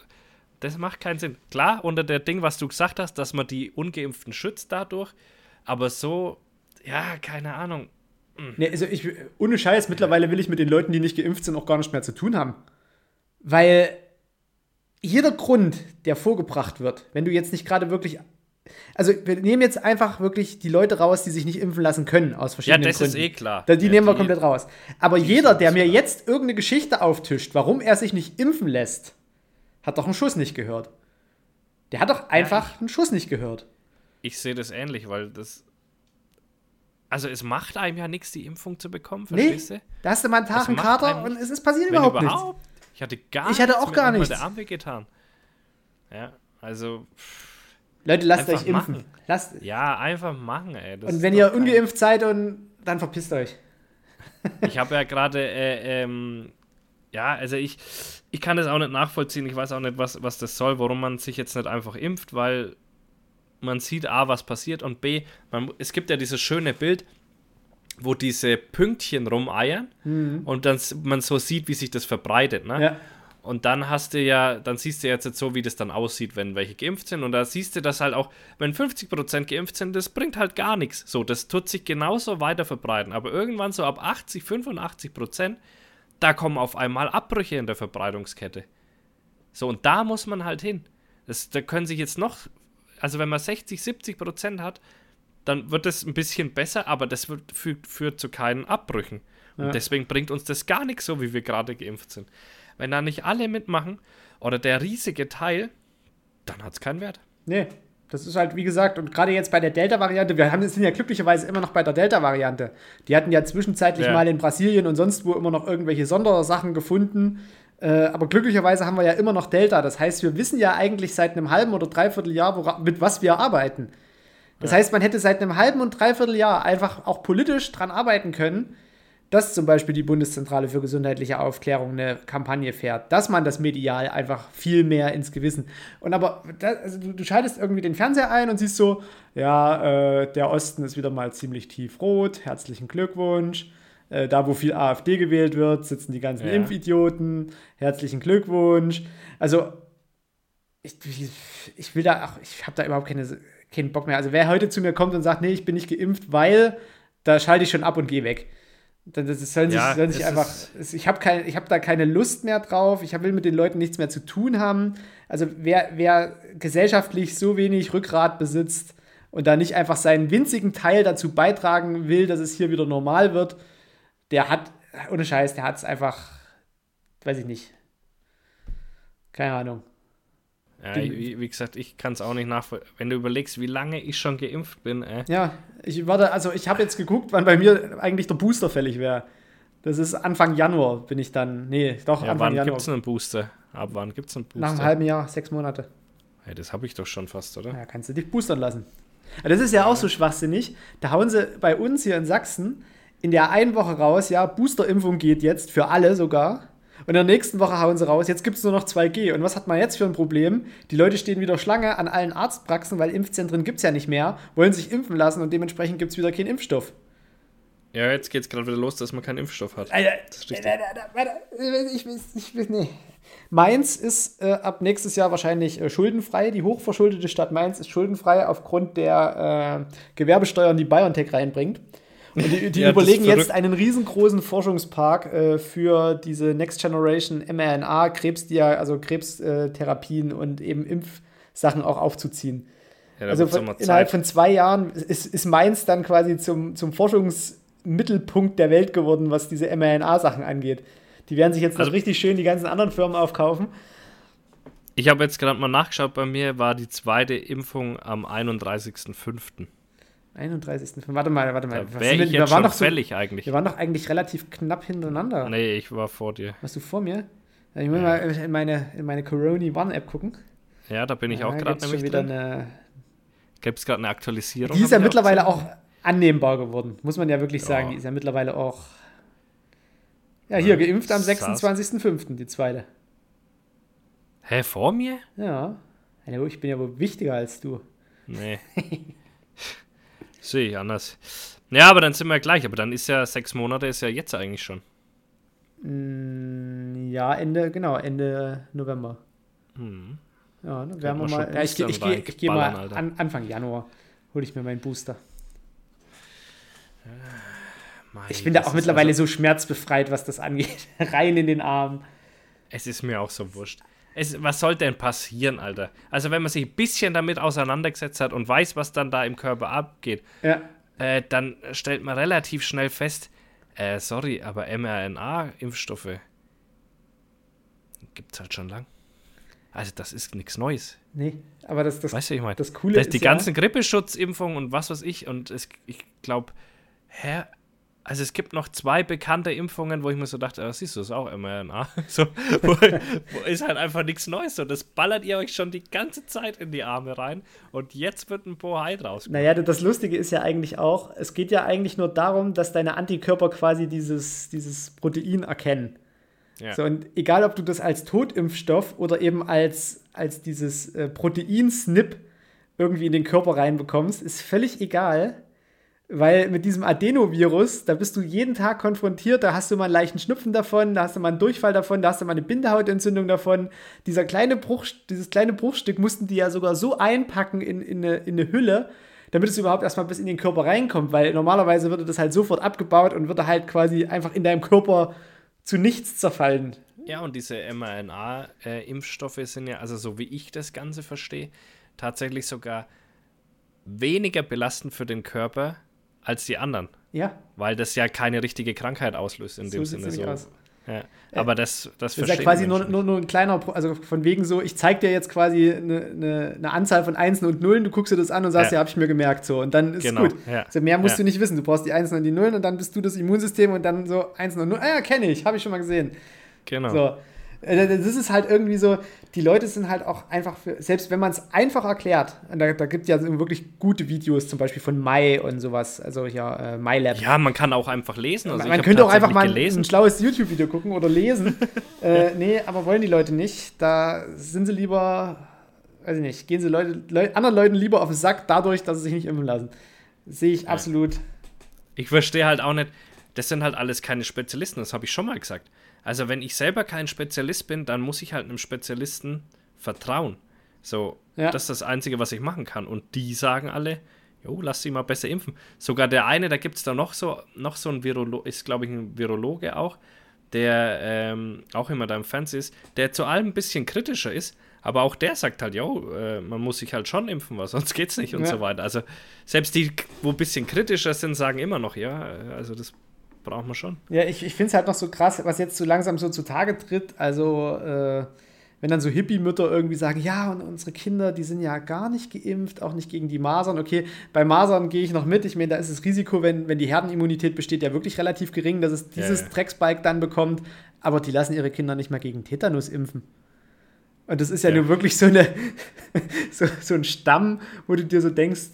das macht keinen Sinn. Klar, unter der Ding, was du gesagt hast, dass man die Ungeimpften schützt dadurch, aber so, ja, keine Ahnung. Nee, also ich, ohne Scheiß, mittlerweile will ich mit den Leuten, die nicht geimpft sind, auch gar nicht mehr zu tun haben. Weil jeder Grund, der vorgebracht wird, wenn du jetzt nicht gerade wirklich. Also, wir nehmen jetzt einfach wirklich die Leute raus, die sich nicht impfen lassen können, aus Ja, verschiedenen das Gründen. ist eh klar. Die Ja, nehmen wir die- komplett raus. Aber jeder, der mir klar. jetzt irgendeine Geschichte auftischt, warum er sich nicht impfen lässt, hat doch einen Schuss nicht gehört. Der hat doch einfach einen Schuss nicht gehört. Ich sehe das ähnlich, weil das. Also, es macht einem ja nichts, die Impfung zu bekommen, Nee, verstehst du? da hast du mal einen Tag einen Kater und es ist passiert überhaupt, überhaupt. nichts. Ich hatte gar Ich hatte nichts, auch gar nichts. der Arm wehgetan. Ja, also, Leute, lasst Einfach euch impfen. machen. Lasst, ja, einfach machen, ey. Das und wenn ihr kein- ungeimpft seid, und, dann verpisst euch. Ich habe ja gerade, äh, ähm, ja, also ich, ich kann das auch nicht nachvollziehen. Ich weiß auch nicht, was, was das soll, warum man sich jetzt nicht einfach impft, weil man sieht A, was passiert und B, man, es gibt ja dieses schöne Bild, wo diese Pünktchen rumeiern und dann man so sieht, wie sich das verbreitet, ne? Ja. Und dann hast du ja, dann siehst du jetzt, jetzt so, wie das dann aussieht, wenn welche geimpft sind. Und da siehst du das halt auch, wenn 50% geimpft sind, das bringt halt gar nichts. So, das tut sich genauso weiter verbreiten. Aber irgendwann so ab 80, 85%, da kommen auf einmal Abbrüche in der Verbreitungskette. So, und da muss man halt hin. Das, da können sich jetzt noch, also wenn man 60, 70% hat, dann wird es ein bisschen besser, aber das wird, führt, führt zu keinen Abbrüchen. Und Ja. deswegen bringt uns das gar nichts so, wie wir gerade geimpft sind. Wenn da nicht alle mitmachen oder der riesige Teil, dann hat es keinen Wert. Nee, das ist halt, wie gesagt, und gerade jetzt bei der Delta-Variante, wir haben, sind ja glücklicherweise immer noch bei der Delta-Variante. Die hatten ja zwischenzeitlich ja. mal in Brasilien und sonst wo immer noch irgendwelche Sondersachen gefunden. Äh, aber glücklicherweise haben wir ja immer noch Delta. Das heißt, wir wissen ja eigentlich seit einem halben oder dreiviertel Jahr, mit was wir arbeiten. Das ja. heißt, man hätte seit einem halben und dreiviertel Jahr einfach auch politisch dran arbeiten können, dass zum Beispiel die Bundeszentrale für gesundheitliche Aufklärung eine Kampagne fährt, dass man das medial einfach viel mehr ins Gewissen. Und aber das, also du, du, schaltest irgendwie den Fernseher ein und siehst so, ja, äh, der Osten ist wieder mal ziemlich tiefrot, herzlichen Glückwunsch. Äh, da, wo viel AfD gewählt wird, sitzen die ganzen ja. Impfidioten. Herzlichen Glückwunsch. Also, ich, ich will da, ach, ich habe da überhaupt keine, keinen Bock mehr. Also, wer heute zu mir kommt und sagt, nee, ich bin nicht geimpft, weil, da schalte ich schon ab und gehe weg. Das, das sollen sich, ja, sollen sich einfach. Ich habe hab da keine Lust mehr drauf. Ich will mit den Leuten nichts mehr zu tun haben. Also, wer, wer gesellschaftlich so wenig Rückgrat besitzt und da nicht einfach seinen winzigen Teil dazu beitragen will, dass es hier wieder normal wird, der hat, ohne Scheiß, der hat es einfach, weiß ich nicht. Keine Ahnung. Ja, wie, wie, gesagt, ich kann es auch nicht nachvollziehen. Wenn du überlegst, wie lange ich schon geimpft bin. Äh. Ja, ich warte, also ich habe jetzt geguckt, wann bei mir eigentlich der Booster fällig wäre. Das ist Anfang Januar bin ich dann. Nee, doch, ja, Anfang wann Januar. gibt es einen Booster? Ab wann gibt es einen Booster? Nach einem halben Jahr, sechs Monate. Hey, das habe ich doch schon fast, oder? Ja, kannst du dich boostern lassen. Aber das ist ja, ja auch so schwachsinnig. Da hauen sie bei uns hier in Sachsen in der einen Woche raus, ja, Boosterimpfung geht jetzt, für alle sogar. Und in der nächsten Woche hauen sie raus, jetzt gibt es nur noch 2G. Und was hat man jetzt für ein Problem? Die Leute stehen wieder Schlange an allen Arztpraxen, weil Impfzentren gibt es ja nicht mehr, wollen sich impfen lassen und dementsprechend gibt es wieder keinen Impfstoff. Ja, jetzt geht es gerade wieder los, dass man keinen Impfstoff hat. Alter, ich, ich, ich, ich, nee. Mainz ist äh, ab nächstes Jahr wahrscheinlich äh, schuldenfrei. Die hochverschuldete Stadt Mainz ist schuldenfrei aufgrund der äh, Gewerbesteuern, die BioNTech reinbringt. Die, die ja, überlegen jetzt einen riesengroßen Forschungspark äh, für diese Next Generation mRNA, Krebsdia also Krebstherapien und eben Impfsachen auch aufzuziehen. Ja, also von, innerhalb von zwei Jahren ist, ist Mainz dann quasi zum, zum Forschungsmittelpunkt der Welt geworden, was diese mRNA-Sachen angeht. Die werden sich jetzt also, richtig schön die ganzen anderen Firmen aufkaufen. Ich habe jetzt gerade mal nachgeschaut, bei mir war die zweite Impfung am 31.05. 31. Warte mal, warte mal. Da ich jetzt schon so, eigentlich. Wir waren doch eigentlich relativ knapp hintereinander. Nee, ich war vor dir. Warst du vor mir? Ich muss ja. mal in meine, in meine Corona One App gucken. Ja, da bin ich ja, auch gerade nämlich wieder drin. Gibt es gerade eine Aktualisierung? Die ist ja mittlerweile auch, auch annehmbar geworden, muss man ja wirklich ja. sagen. Die ist ja mittlerweile auch. Ja, hier, geimpft am 26.05., die zweite. Hä, vor mir? Ja. Ich bin ja wohl wichtiger als du. Nee. Sehe ich anders. Ja, aber dann sind wir gleich. Aber dann ist ja sechs Monate, ist ja jetzt eigentlich schon. Mm, ja, Ende, genau, Ende November. Hm. Ja, dann werden wir mal. Ja, ich, ich, ich, ich gehe mal an, Anfang Januar, hole ich mir meinen Booster. Mei, ich bin da auch mittlerweile also, so schmerzbefreit, was das angeht. Rein in den Arm. Es ist mir auch so wurscht. Es, was soll denn passieren, Alter? Also, wenn man sich ein bisschen damit auseinandergesetzt hat und weiß, was dann da im Körper abgeht, ja. äh, dann stellt man relativ schnell fest, äh, sorry, aber mRNA-Impfstoffe gibt es halt schon lang. Also, das ist nichts Neues. Nee, aber das, das, weißt du, ich mein, das Coole das ist die ganzen ja, Grippeschutzimpfungen und was weiß ich. Und es, ich glaube, hä, also es gibt noch zwei bekannte Impfungen, wo ich mir so dachte, ah, siehst du, das ist auch mRNA. So, wo, wo ist halt einfach nichts Neues. So, das ballert ihr euch schon die ganze Zeit in die Arme rein und jetzt wird ein Bohai draus. Naja, das Lustige ist ja eigentlich auch, es geht ja eigentlich nur darum, dass deine Antikörper quasi dieses, dieses Protein erkennen. Ja. So, und egal, ob du das als Totimpfstoff oder eben als, als dieses äh, Protein-Snip irgendwie in den Körper reinbekommst, ist völlig egal weil mit diesem Adenovirus, da bist du jeden Tag konfrontiert, da hast du mal einen leichten Schnupfen davon, da hast du mal einen Durchfall davon, da hast du mal eine Bindehautentzündung davon. Dieser kleine Bruch, dieses kleine Bruchstück mussten die ja sogar so einpacken in, in, eine, in eine Hülle, damit es überhaupt erstmal bis in den Körper reinkommt, weil normalerweise würde das halt sofort abgebaut und würde halt quasi einfach in deinem Körper zu nichts zerfallen. Ja, und diese mRNA-Impfstoffe sind ja, also so wie ich das Ganze verstehe, tatsächlich sogar weniger belastend für den Körper als die anderen. Ja. Weil das ja keine richtige Krankheit auslöst in so dem Sinne. So. Aus. Ja, aber das, das, das ist ja quasi nur, nur, nur ein kleiner, also von wegen so, ich zeig dir jetzt quasi eine, eine, eine, Anzahl von Einsen und Nullen, du guckst dir das an und sagst, ja, ja habe ich mir gemerkt, so, und dann ist genau, gut. Ja. Also mehr musst ja. du nicht wissen, du brauchst die Einsen und die Nullen und dann bist du das Immunsystem und dann so Einsen und Nullen, ah ja, kenne ich, habe ich schon mal gesehen. Genau. So. Äh, das ist halt irgendwie so, die Leute sind halt auch einfach, für, selbst wenn man es einfach erklärt, da, da gibt es ja wirklich gute Videos, zum Beispiel von Mai und sowas, also ja, äh, MyLab. Ja, man kann auch einfach lesen. Also man könnte auch einfach mal gelesen. ein schlaues YouTube-Video gucken oder lesen. äh, nee, aber wollen die Leute nicht. Da sind sie lieber, weiß ich nicht, gehen sie Leute, Leute, anderen Leuten lieber auf den Sack dadurch, dass sie sich nicht impfen lassen. Sehe ich ja. absolut. Ich verstehe halt auch nicht, das sind halt alles keine Spezialisten, das habe ich schon mal gesagt. Also wenn ich selber kein Spezialist bin, dann muss ich halt einem Spezialisten vertrauen. So, ja. das ist das Einzige, was ich machen kann. Und die sagen alle, jo, lass sie mal besser impfen. Sogar der eine, da gibt es da noch so, noch so ein Virologe, ist glaube ich ein Virologe auch, der ähm, auch immer da im Fernsehen ist, der zu allem ein bisschen kritischer ist, aber auch der sagt halt, jo, äh, man muss sich halt schon impfen, weil sonst geht's nicht und ja. so weiter. Also selbst die, wo ein bisschen kritischer sind, sagen immer noch, ja, also das braucht man schon. Ja, ich, ich finde es halt noch so krass, was jetzt so langsam so zutage tritt. Also, äh, wenn dann so Hippie-Mütter irgendwie sagen, ja, und unsere Kinder, die sind ja gar nicht geimpft, auch nicht gegen die Masern. Okay, bei Masern gehe ich noch mit. Ich meine, da ist das Risiko, wenn, wenn die Herdenimmunität besteht, ja wirklich relativ gering, dass es dieses ja, ja. Drecksbike dann bekommt. Aber die lassen ihre Kinder nicht mal gegen Tetanus impfen. Und das ist ja, ja. nur wirklich so, eine, so, so ein Stamm, wo du dir so denkst,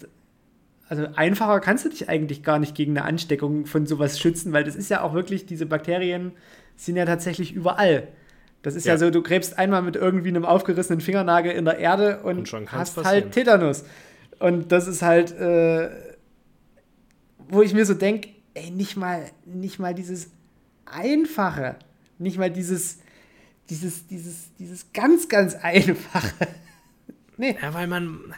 also einfacher kannst du dich eigentlich gar nicht gegen eine Ansteckung von sowas schützen, weil das ist ja auch wirklich, diese Bakterien sind ja tatsächlich überall. Das ist ja, ja so, du gräbst einmal mit irgendwie einem aufgerissenen Fingernagel in der Erde und, und hast passieren. halt Tetanus. Und das ist halt, äh, wo ich mir so denke, ey, nicht mal, nicht mal dieses Einfache, nicht mal dieses, dieses, dieses, dieses ganz, ganz Einfache. nee. Ja, weil man,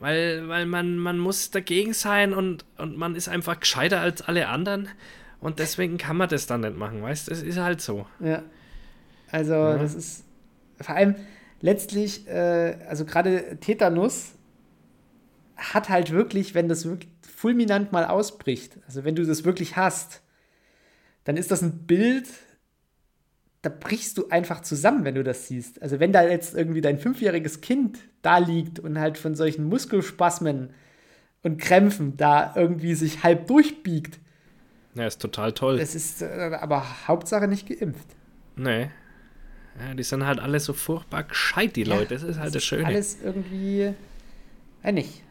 weil, weil man, man muss dagegen sein und, und man ist einfach gescheiter als alle anderen. Und deswegen kann man das dann nicht machen, weißt du? Das ist halt so. Ja. Also, ja. das ist vor allem letztlich, äh, also gerade Tetanus hat halt wirklich, wenn das wirklich fulminant mal ausbricht, also wenn du das wirklich hast, dann ist das ein Bild, da brichst du einfach zusammen, wenn du das siehst. Also wenn da jetzt irgendwie dein fünfjähriges Kind da liegt und halt von solchen Muskelspasmen und Krämpfen da irgendwie sich halb durchbiegt. Ja, ist total toll. Das ist äh, aber Hauptsache nicht geimpft. Nee. Ja, die sind halt alle so furchtbar gescheit, die Leute. Ja, das ist halt das, das Schöne. Alles irgendwie. Ja, nicht.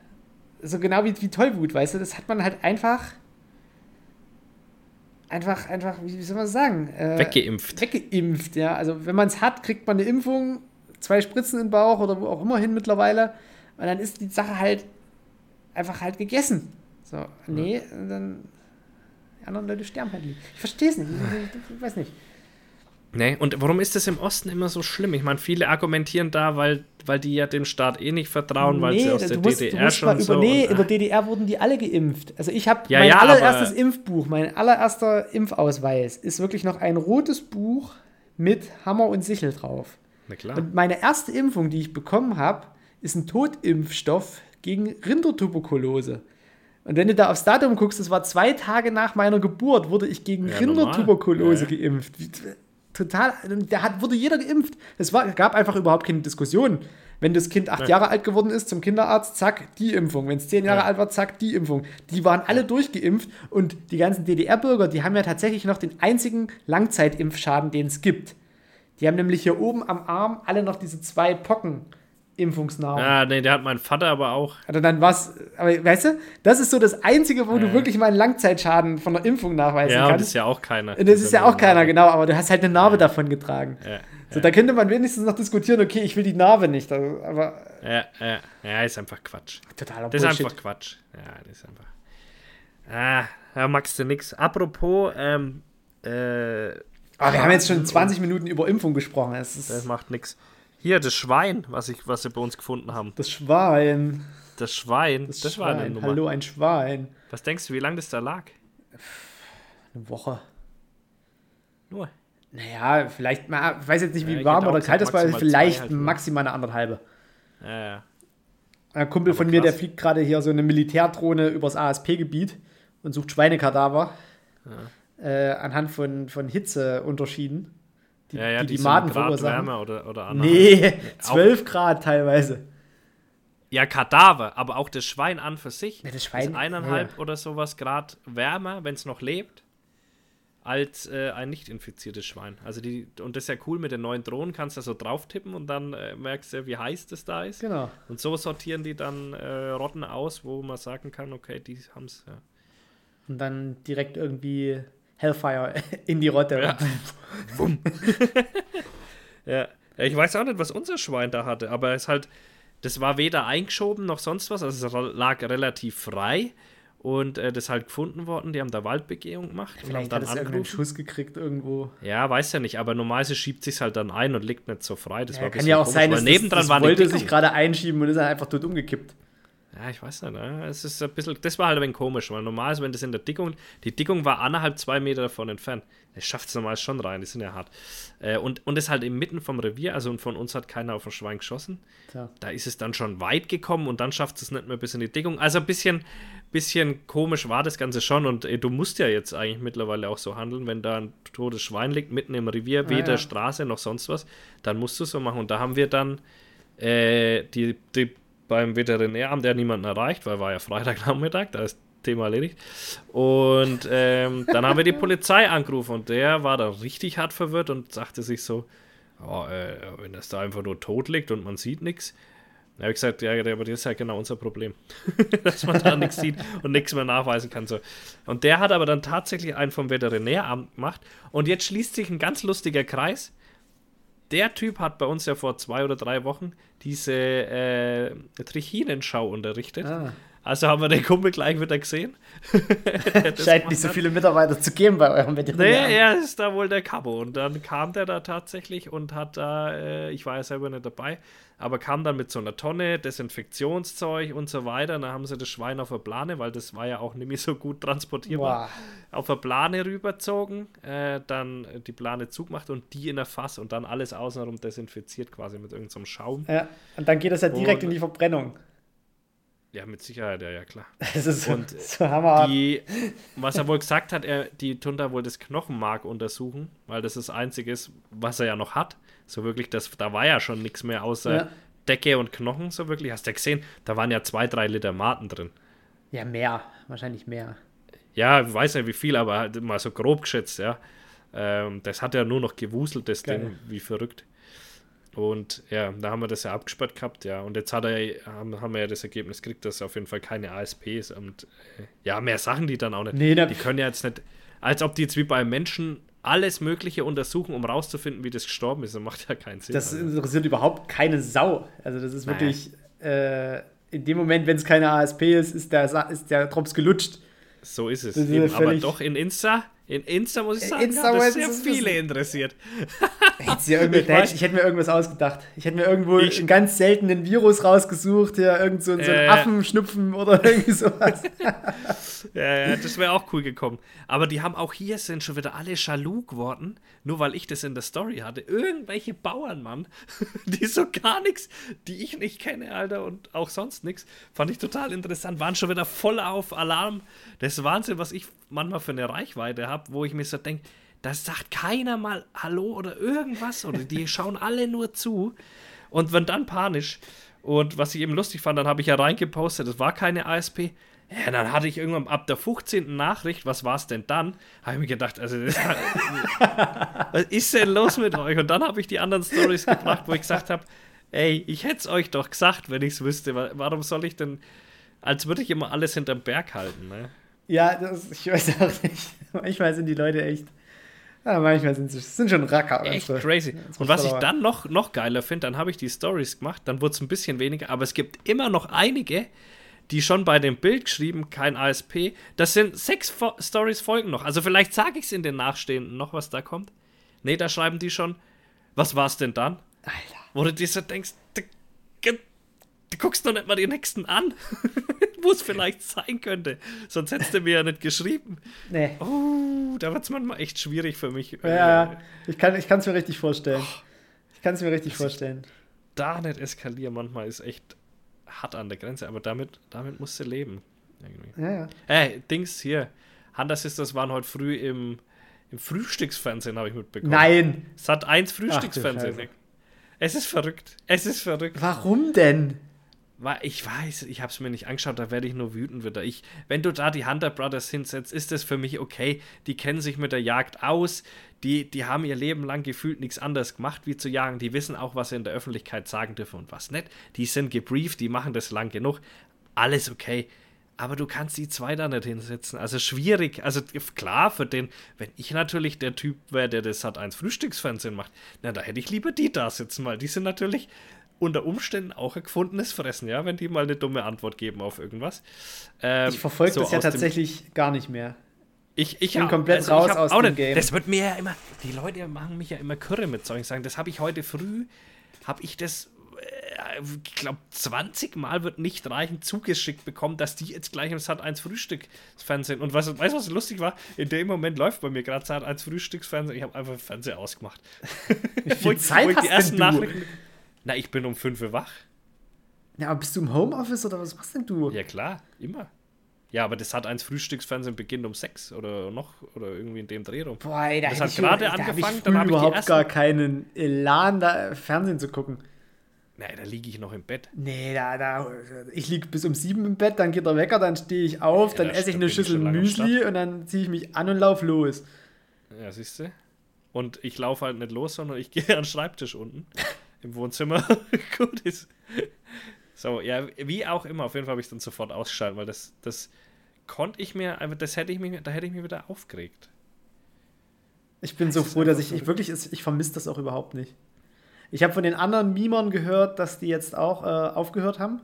So genau wie, wie Tollwut, weißt du, das hat man halt einfach einfach, einfach, wie soll man sagen? Äh, weggeimpft. Weggeimpft, ja. Also wenn man es hat, kriegt man eine Impfung, zwei Spritzen im Bauch oder wo auch immer hin mittlerweile. Und dann ist die Sache halt einfach halt gegessen. So, nee, ja. dann die anderen Leute sterben halt nicht. Ich verstehe es nicht. Ich, ich weiß nicht. Nee, und warum ist das im Osten immer so schlimm? Ich meine, viele argumentieren da, weil, weil die ja dem Staat eh nicht vertrauen, weil nee, sie aus der musst, DDR schon über, so. Nee, in der DDR wurden die alle geimpft. Also ich habe ja, mein ja, allererstes Impfbuch, mein allererster Impfausweis ist wirklich noch ein rotes Buch mit Hammer und Sichel drauf. Na klar. Und meine erste Impfung, die ich bekommen habe, ist ein Totimpfstoff gegen Rindertuberkulose. Und wenn du da aufs Datum guckst, das war zwei Tage nach meiner Geburt, wurde ich gegen ja, Rindertuberkulose geimpft total, da hat, wurde jeder geimpft. Es war, gab einfach überhaupt keine Diskussion. Wenn das Kind acht ja. Jahre alt geworden ist, zum Kinderarzt, zack, die Impfung. Wenn es zehn Jahre ja. alt war, zack, die Impfung. Die waren alle durchgeimpft und die ganzen DDR-Bürger, die haben ja tatsächlich noch den einzigen Langzeitimpfschaden, den es gibt. Die haben nämlich hier oben am Arm alle noch diese zwei Pocken Impfungsnamen. Ja, nee, der hat mein Vater aber auch. Also dann was, aber weißt du, das ist so das Einzige, wo ja. du wirklich mal einen Langzeitschaden von der Impfung nachweisen ja, kannst. Ja, das ist ja auch keiner. Das, das ist ja auch keiner, genau, aber du hast halt eine Narbe ja. davon getragen. Ja. So, da könnte man wenigstens noch diskutieren, okay, ich will die Narbe nicht, also, aber. Ja, ja, ja, ist einfach Quatsch. Totaler Das ist einfach Quatsch. Ja, das ist einfach. Ah, da magst du nix. Apropos, ähm, äh. Aber wir haben jetzt schon 20 Minuten über Impfung gesprochen. Das, das macht nichts. Hier, das Schwein, was, ich, was sie bei uns gefunden haben. Das Schwein. Das Schwein, das, das Schwein. war eine Nummer. Hallo, ein Schwein. Was denkst du, wie lange das da lag? Eine Woche. Nur? Naja, vielleicht mal, ich weiß jetzt nicht, wie ja, warm oder kalt das war, vielleicht halt maximal eine anderthalbe. Ja, ja. Ein Kumpel Aber von mir, der fliegt gerade hier so eine Militärdrohne übers ASP-Gebiet und sucht Schweinekadaver. Ja. Äh, anhand von, von Hitzeunterschieden. Die ja, ja, die, die so Maden Grad verursachen. Wärme oder, oder Nee, Auch- 12 Grad teilweise. Ja, Kadaver, aber auch das Schwein an für sich Ja, das Schwein- ist eineinhalb ja, ja. oder sowas Grad wärmer, wenn es noch lebt, als äh, ein nicht infiziertes Schwein. Also die, und das ist ja cool, mit den neuen Drohnen kannst du so drauf tippen und dann äh, merkst du, wie heiß das da ist. Genau. Und so sortieren die dann äh, Rotten aus, wo man sagen kann, okay, die haben es. Ja. Und dann direkt irgendwie Hellfire in die Rotte. Ja. Ja. ich weiß auch nicht, was unser Schwein da hatte, aber es halt, das war weder eingeschoben noch sonst was, also es lag relativ frei und äh, das ist halt gefunden worden. Die haben da Waldbegehung gemacht und haben Vielleicht dann hat angerufen. Schuss gekriegt irgendwo. Ja, weiß ja nicht, aber normalerweise schiebt sich halt dann ein und liegt nicht so frei. Das Ja, war kann ja auch komisch, sein, dass nebendran das, das wollte sich gerade einschieben und ist dann einfach tot umgekippt. Ja, ich weiß nicht. Ne? Es ist ein bisschen, das war halt ein wenig komisch, weil normal ist, wenn das in der Dickung, die Dickung war anderthalb, zwei Meter davon entfernt. Es schafft es normal schon rein, die sind ja hart. Äh, und, und das halt inmitten vom Revier, also und von uns hat keiner auf ein Schwein geschossen. Tja. Da ist es dann schon weit gekommen und dann schafft es nicht mehr bis in die Dickung. Also ein bisschen, bisschen komisch war das Ganze schon und äh, du musst ja jetzt eigentlich mittlerweile auch so handeln, wenn da ein totes Schwein liegt mitten im Revier, weder ja. Straße noch sonst was, dann musst du es so machen. Und da haben wir dann äh, die, die beim Veterinäramt ja niemanden erreicht, weil war ja Freitagnachmittag, da ist Thema erledigt. Und ähm, dann haben wir die Polizei angerufen und der war da richtig hart verwirrt und sagte sich so, oh, äh, wenn das da einfach nur tot liegt und man sieht nichts. Da habe ich gesagt, ja, aber das ist ja genau unser Problem. Dass man da nichts sieht und nichts mehr nachweisen kann. So. Und der hat aber dann tatsächlich einen vom Veterinäramt gemacht. Und jetzt schließt sich ein ganz lustiger Kreis der Typ hat bei uns ja vor zwei oder drei Wochen diese äh, Trichinenschau unterrichtet. Ah. Also haben wir den Kumpel gleich wieder gesehen. Scheint nicht so viele Mitarbeiter zu geben bei eurem Veterinär. Nee, er ist da wohl der Cabo. Und dann kam der da tatsächlich und hat da, äh, ich war ja selber nicht dabei, aber kam dann mit so einer Tonne Desinfektionszeug und so weiter. Und dann haben sie das Schwein auf der Plane, weil das war ja auch nicht mehr so gut transportierbar, Boah. auf der Plane rüberzogen, äh, dann die Plane zugemacht und die in der Fass und dann alles außenrum desinfiziert quasi mit irgendeinem Schaum. Ja, und dann geht das ja direkt Und- in die Verbrennung. Ja, mit Sicherheit, ja, ja, klar. Das ist so, Und so hammerhart. Die, was er wohl gesagt hat, er, die tun da wohl das Knochenmark untersuchen, weil das das Einzige ist, was er ja noch hat. So wirklich, das, da war ja schon nichts mehr außer Ja. Decke und Knochen, so wirklich. Hast du ja gesehen, da waren ja zwei, drei Liter Maten drin. Ja, mehr. Wahrscheinlich mehr. Ja, ich weiß nicht wie viel, aber halt mal so grob geschätzt, ja. Ähm, das hat ja nur noch gewuselt, das Geil. Ding, wie verrückt. Und ja, da haben wir das ja abgesperrt gehabt, ja. Und jetzt hat er, haben, haben wir ja das Ergebnis gekriegt, dass auf jeden Fall keine ASP ist. Und äh, ja, mehr Sachen die dann auch nicht. Nee, die können ja jetzt nicht, als ob die jetzt wie beim Menschen alles Mögliche untersuchen, um rauszufinden, wie das gestorben ist. Das macht ja keinen Sinn. Das also. interessiert überhaupt keine Sau. Also das ist Naja. wirklich, äh, in dem Moment, wenn es keine ASP ist, ist der, ist der Drops gelutscht. So ist es. Ist Eben, aber doch in Insta, in Insta muss ich In sagen, Insta hat das sehr viele interessiert. Hättest du ja irgendwie, Ich hätte ich, hätte mir irgendwas ausgedacht. Ich hätte mir irgendwo Ich- einen ganz seltenen Virus rausgesucht, hier irgend so, so einen Äh. Affenschnupfen oder irgendwie sowas. Ja, ja, das wäre auch cool gekommen. Aber die haben auch hier sind schon wieder alle jaloux geworden, nur weil ich das in der Story hatte. Irgendwelche Bauern, Mann, die so gar nichts, die ich nicht kenne, Alter, und auch sonst nichts. Fand ich total interessant. Waren schon wieder voll auf Alarm. Das ist Wahnsinn, was ich manchmal für eine Reichweite habe, wo ich mir so denke, da sagt keiner mal Hallo oder irgendwas. Oder die schauen alle nur zu und werden dann panisch. Und was ich eben lustig fand, dann habe ich ja reingepostet, das war keine ASP. Ja, dann hatte ich irgendwann ab der 15. Nachricht, was war es denn dann? Habe ich mir gedacht, also das, was ist denn los mit euch? Und dann habe ich die anderen Stories gebracht, wo ich gesagt habe, ey, ich hätte es euch doch gesagt, wenn ich es wüsste. Wa- Warum soll ich denn, als würde ich immer alles hinterm Berg halten, ne? Ja, das, ich weiß auch nicht. Manchmal sind die Leute echt. Ja, manchmal sind sie sind schon Racker. Echt unsere- crazy. unsere Und was ich dann noch, noch geiler finde, dann habe ich die Stories gemacht, dann wurde es ein bisschen weniger, aber es gibt immer noch einige, die schon bei dem Bild geschrieben, kein ASP. Das sind sechs Fo Stories folgen noch. Also vielleicht sage ich es in den Nachstehenden noch, was da kommt. Nee, da schreiben die schon, was war es denn dann? Alter. Wo du dir so denkst, du, guckst doch nicht mal die nächsten an, wo es vielleicht sein könnte. Sonst hättest du mir ja nicht geschrieben. Nee. Oh, da wird es manchmal echt schwierig für mich. Ja, ich kann es mir richtig vorstellen. Ich kann es mir richtig vorstellen. da nicht eskalieren manchmal ist echt hart an der Grenze, aber damit, damit musst du leben. Irgendwie. Ja, ja. Hey, Dings hier. Hunter Sisters waren heute früh im, Im Frühstücksfernsehen habe ich mitbekommen. Nein. Sat 1 Frühstücksfernsehen. Es ist verrückt. Es ist verrückt. Warum denn? Ich weiß, ich habe es mir nicht angeschaut, da werde ich nur wütend wieder. Ich, wenn du da die Hunter Brothers hinsetzt, ist das für mich okay. Die kennen sich mit der Jagd aus. Die, die haben ihr Leben lang gefühlt nichts anderes gemacht, wie zu jagen. Die wissen auch, was sie in der Öffentlichkeit sagen dürfen und was nicht. Die sind gebrieft, die machen das lang genug. Alles okay. Aber du kannst die zwei da nicht hinsetzen. Also schwierig. Also klar, für den, wenn ich natürlich der Typ wäre, der das hat 1 Frühstücksfernsehen macht, na, da hätte ich lieber die da sitzen, weil die sind natürlich unter Umständen auch ein gefundenes Fressen, ja, wenn die mal eine dumme Antwort geben auf irgendwas. Ähm, ich verfolge so das ja tatsächlich gar nicht mehr. Ich, ich bin ja, komplett also raus aus dem nicht, Game. Das wird mir ja immer, die Leute machen mich ja immer kürre mit solchen Sachen. Das habe ich heute früh, habe ich das, äh, ich glaube, 20 Mal wird nicht reichen zugeschickt bekommen, dass die jetzt gleich im Sat 1 Frühstücksfernsehen. Und was, weißt du, was lustig war? In dem Moment läuft bei mir gerade Sat 1 Frühstücksfernsehen. Ich habe einfach Fernseher ausgemacht. Wie viel Zeit hast die ersten denn du? Nachrichten na, ich bin um 5 Uhr wach. Ja, aber bist du im Homeoffice oder was machst denn du? Ja, klar, immer. Ja, aber das hat eins Frühstücksfernsehen beginnt um 6 oder noch oder irgendwie in dem Dreh rum. Boah, ey, da das hat gerade angefangen, da habe ich überhaupt gar keinen Elan, da Fernsehen zu gucken. Nee, da liege ich noch im Bett. Nee, da, da, ich liege bis um sieben im Bett, dann geht der Wecker, dann stehe ich auf, ja, dann esse ich eine Schüssel Müsli und dann ziehe ich mich an und laufe los. Ja, siehst du? Und ich laufe halt nicht los, sondern ich gehe an den Schreibtisch unten. Im Wohnzimmer gut ist. So, ja, wie auch immer, auf jeden Fall habe ich dann sofort ausgeschaltet, weil das, das konnte ich mir, das hätte ich mich, da hätte ich mich wieder aufgeregt. Ich bin so froh, dass ich, ich wirklich, ich vermisse das auch überhaupt nicht. Ich habe von den anderen Mimern gehört, dass die jetzt auch äh, aufgehört haben.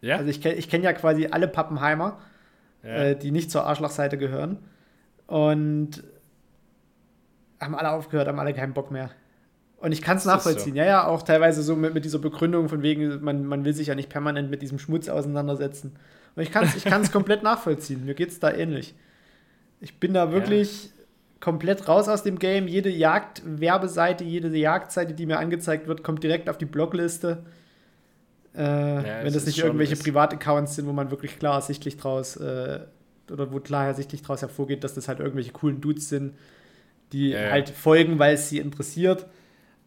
Ja. Also ich kenne ich kenn ja quasi alle Pappenheimer, ja. äh, die nicht zur Arschlochseite gehören. Und haben alle aufgehört, haben alle keinen Bock mehr. Und ich kann es nachvollziehen. So. Ja, ja, auch teilweise so mit, mit dieser Begründung von wegen, man, man will sich ja nicht permanent mit diesem Schmutz auseinandersetzen. Und ich kann es ich kann's komplett nachvollziehen. Mir geht es da ähnlich. Ich bin da wirklich ja. komplett raus aus dem Game. Jede Jagdwerbeseite, jede Jagdseite, die mir angezeigt wird, kommt direkt auf die Blogliste. Äh, ja, wenn das nicht irgendwelche Privataccounts sind, wo man wirklich klar ersichtlich draus äh, oder wo klar ersichtlich draus hervorgeht, dass das halt irgendwelche coolen Dudes sind, die ja, halt folgen, weil es sie interessiert.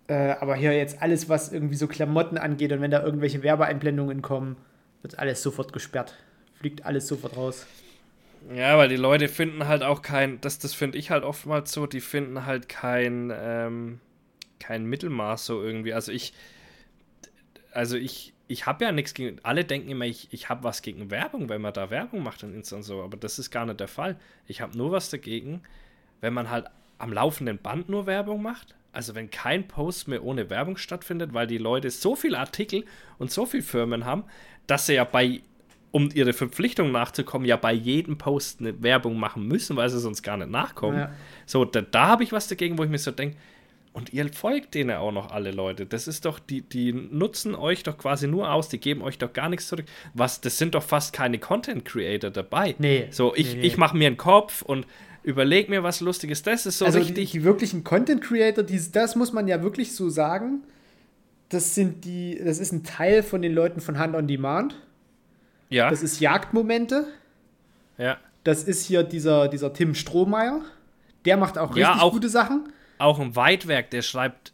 Äh, aber hier jetzt alles, was irgendwie so Klamotten angeht und wenn da irgendwelche Werbeeinblendungen kommen, wird alles sofort gesperrt. Fliegt alles sofort raus. Ja, weil die Leute finden halt auch kein, das, das finde ich halt oftmals so, die finden halt kein, ähm, kein Mittelmaß so irgendwie. Also ich, also ich, ich habe ja nichts gegen, alle denken immer, ich, ich habe was gegen Werbung, wenn man da Werbung macht und Insta so, aber das ist gar nicht der Fall. Ich habe nur was dagegen, wenn man halt am laufenden Band nur Werbung macht also wenn kein Post mehr ohne Werbung stattfindet, weil die Leute so viele Artikel und so viele Firmen haben, dass sie ja bei, um ihre Verpflichtung nachzukommen, ja bei jedem Post eine Werbung machen müssen, weil sie sonst gar nicht nachkommen. Ja. So, da, da habe ich was dagegen, wo ich mir so denke, und ihr folgt denen auch noch alle Leute. Das ist doch, die, die nutzen euch doch quasi nur aus, die geben euch doch gar nichts zurück. Was, das sind doch fast keine Content Creator dabei. Nee. So, ich, nee, nee. ich mache mir einen Kopf und überleg mir was Lustiges. Das ist so also richtig. Die, die wirklichen Content Creator, die, das muss man ja wirklich so sagen. Das sind die, das ist ein Teil von den Leuten von Hand on Demand. Ja. Das ist Jagdmomente. Ja. Das ist hier dieser, dieser Tim Strohmeier. Der macht auch richtig ja, auch, gute Sachen. Auch ein Weitwerk, der schreibt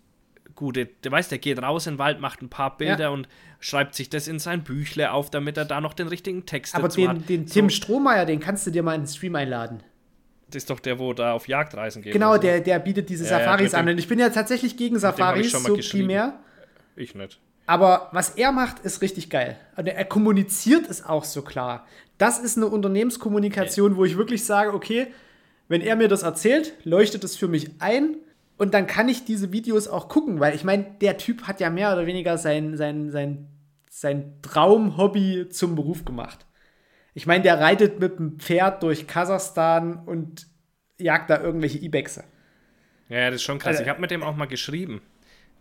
gute, der weiß, der geht raus in den Wald, macht ein paar Bilder ja. und schreibt sich das in sein Büchle auf, damit er da noch den richtigen Text Aber dazu den, hat. den Tim so. Strohmeier, den kannst du dir mal in den Stream einladen. Ist doch der, wo da auf Jagdreisen geht. Genau, der, der bietet diese ja, Safaris ja, an. Und ich bin ja tatsächlich gegen Safaris, so primär. Ich nicht. Aber was er macht, ist richtig geil. Und er kommuniziert es auch so klar. Das ist eine Unternehmenskommunikation, wo ich wirklich sage, okay, wenn er mir das erzählt, leuchtet es für mich ein und dann kann ich diese Videos auch gucken, weil ich meine, der Typ hat ja mehr oder weniger sein, sein, sein, sein Traumhobby zum Beruf gemacht. Ich meine, der reitet mit dem Pferd durch Kasachstan und jagt da irgendwelche Ibexe. Ja, das ist schon krass. Also, ich habe mit dem auch mal geschrieben.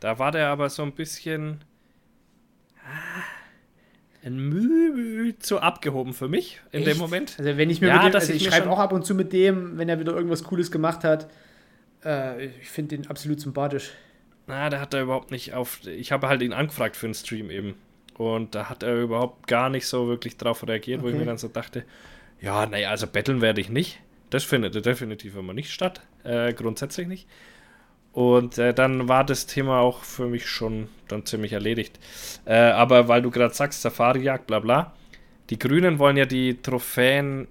Da war der aber so ein bisschen ah, ein Mühe zu abgehoben für mich in Echt? dem Moment. Also wenn ich mir ja, dem, also ich, ich schreibe auch ab und zu mit dem, wenn er wieder irgendwas Cooles gemacht hat. Äh, ich finde den absolut sympathisch. Na, der hat da überhaupt nicht auf. Ich habe halt ihn angefragt für einen Stream eben. Und da hat er überhaupt gar nicht so wirklich drauf reagiert, okay. wo ich mir dann so dachte, ja, naja, also betteln werde ich nicht. Das findet definitiv immer nicht statt. Äh, grundsätzlich nicht. Und äh, dann war das Thema auch für mich schon dann ziemlich erledigt. Äh, aber weil du gerade sagst, Safari-Jagd, bla bla, die Grünen wollen ja die Trophäen,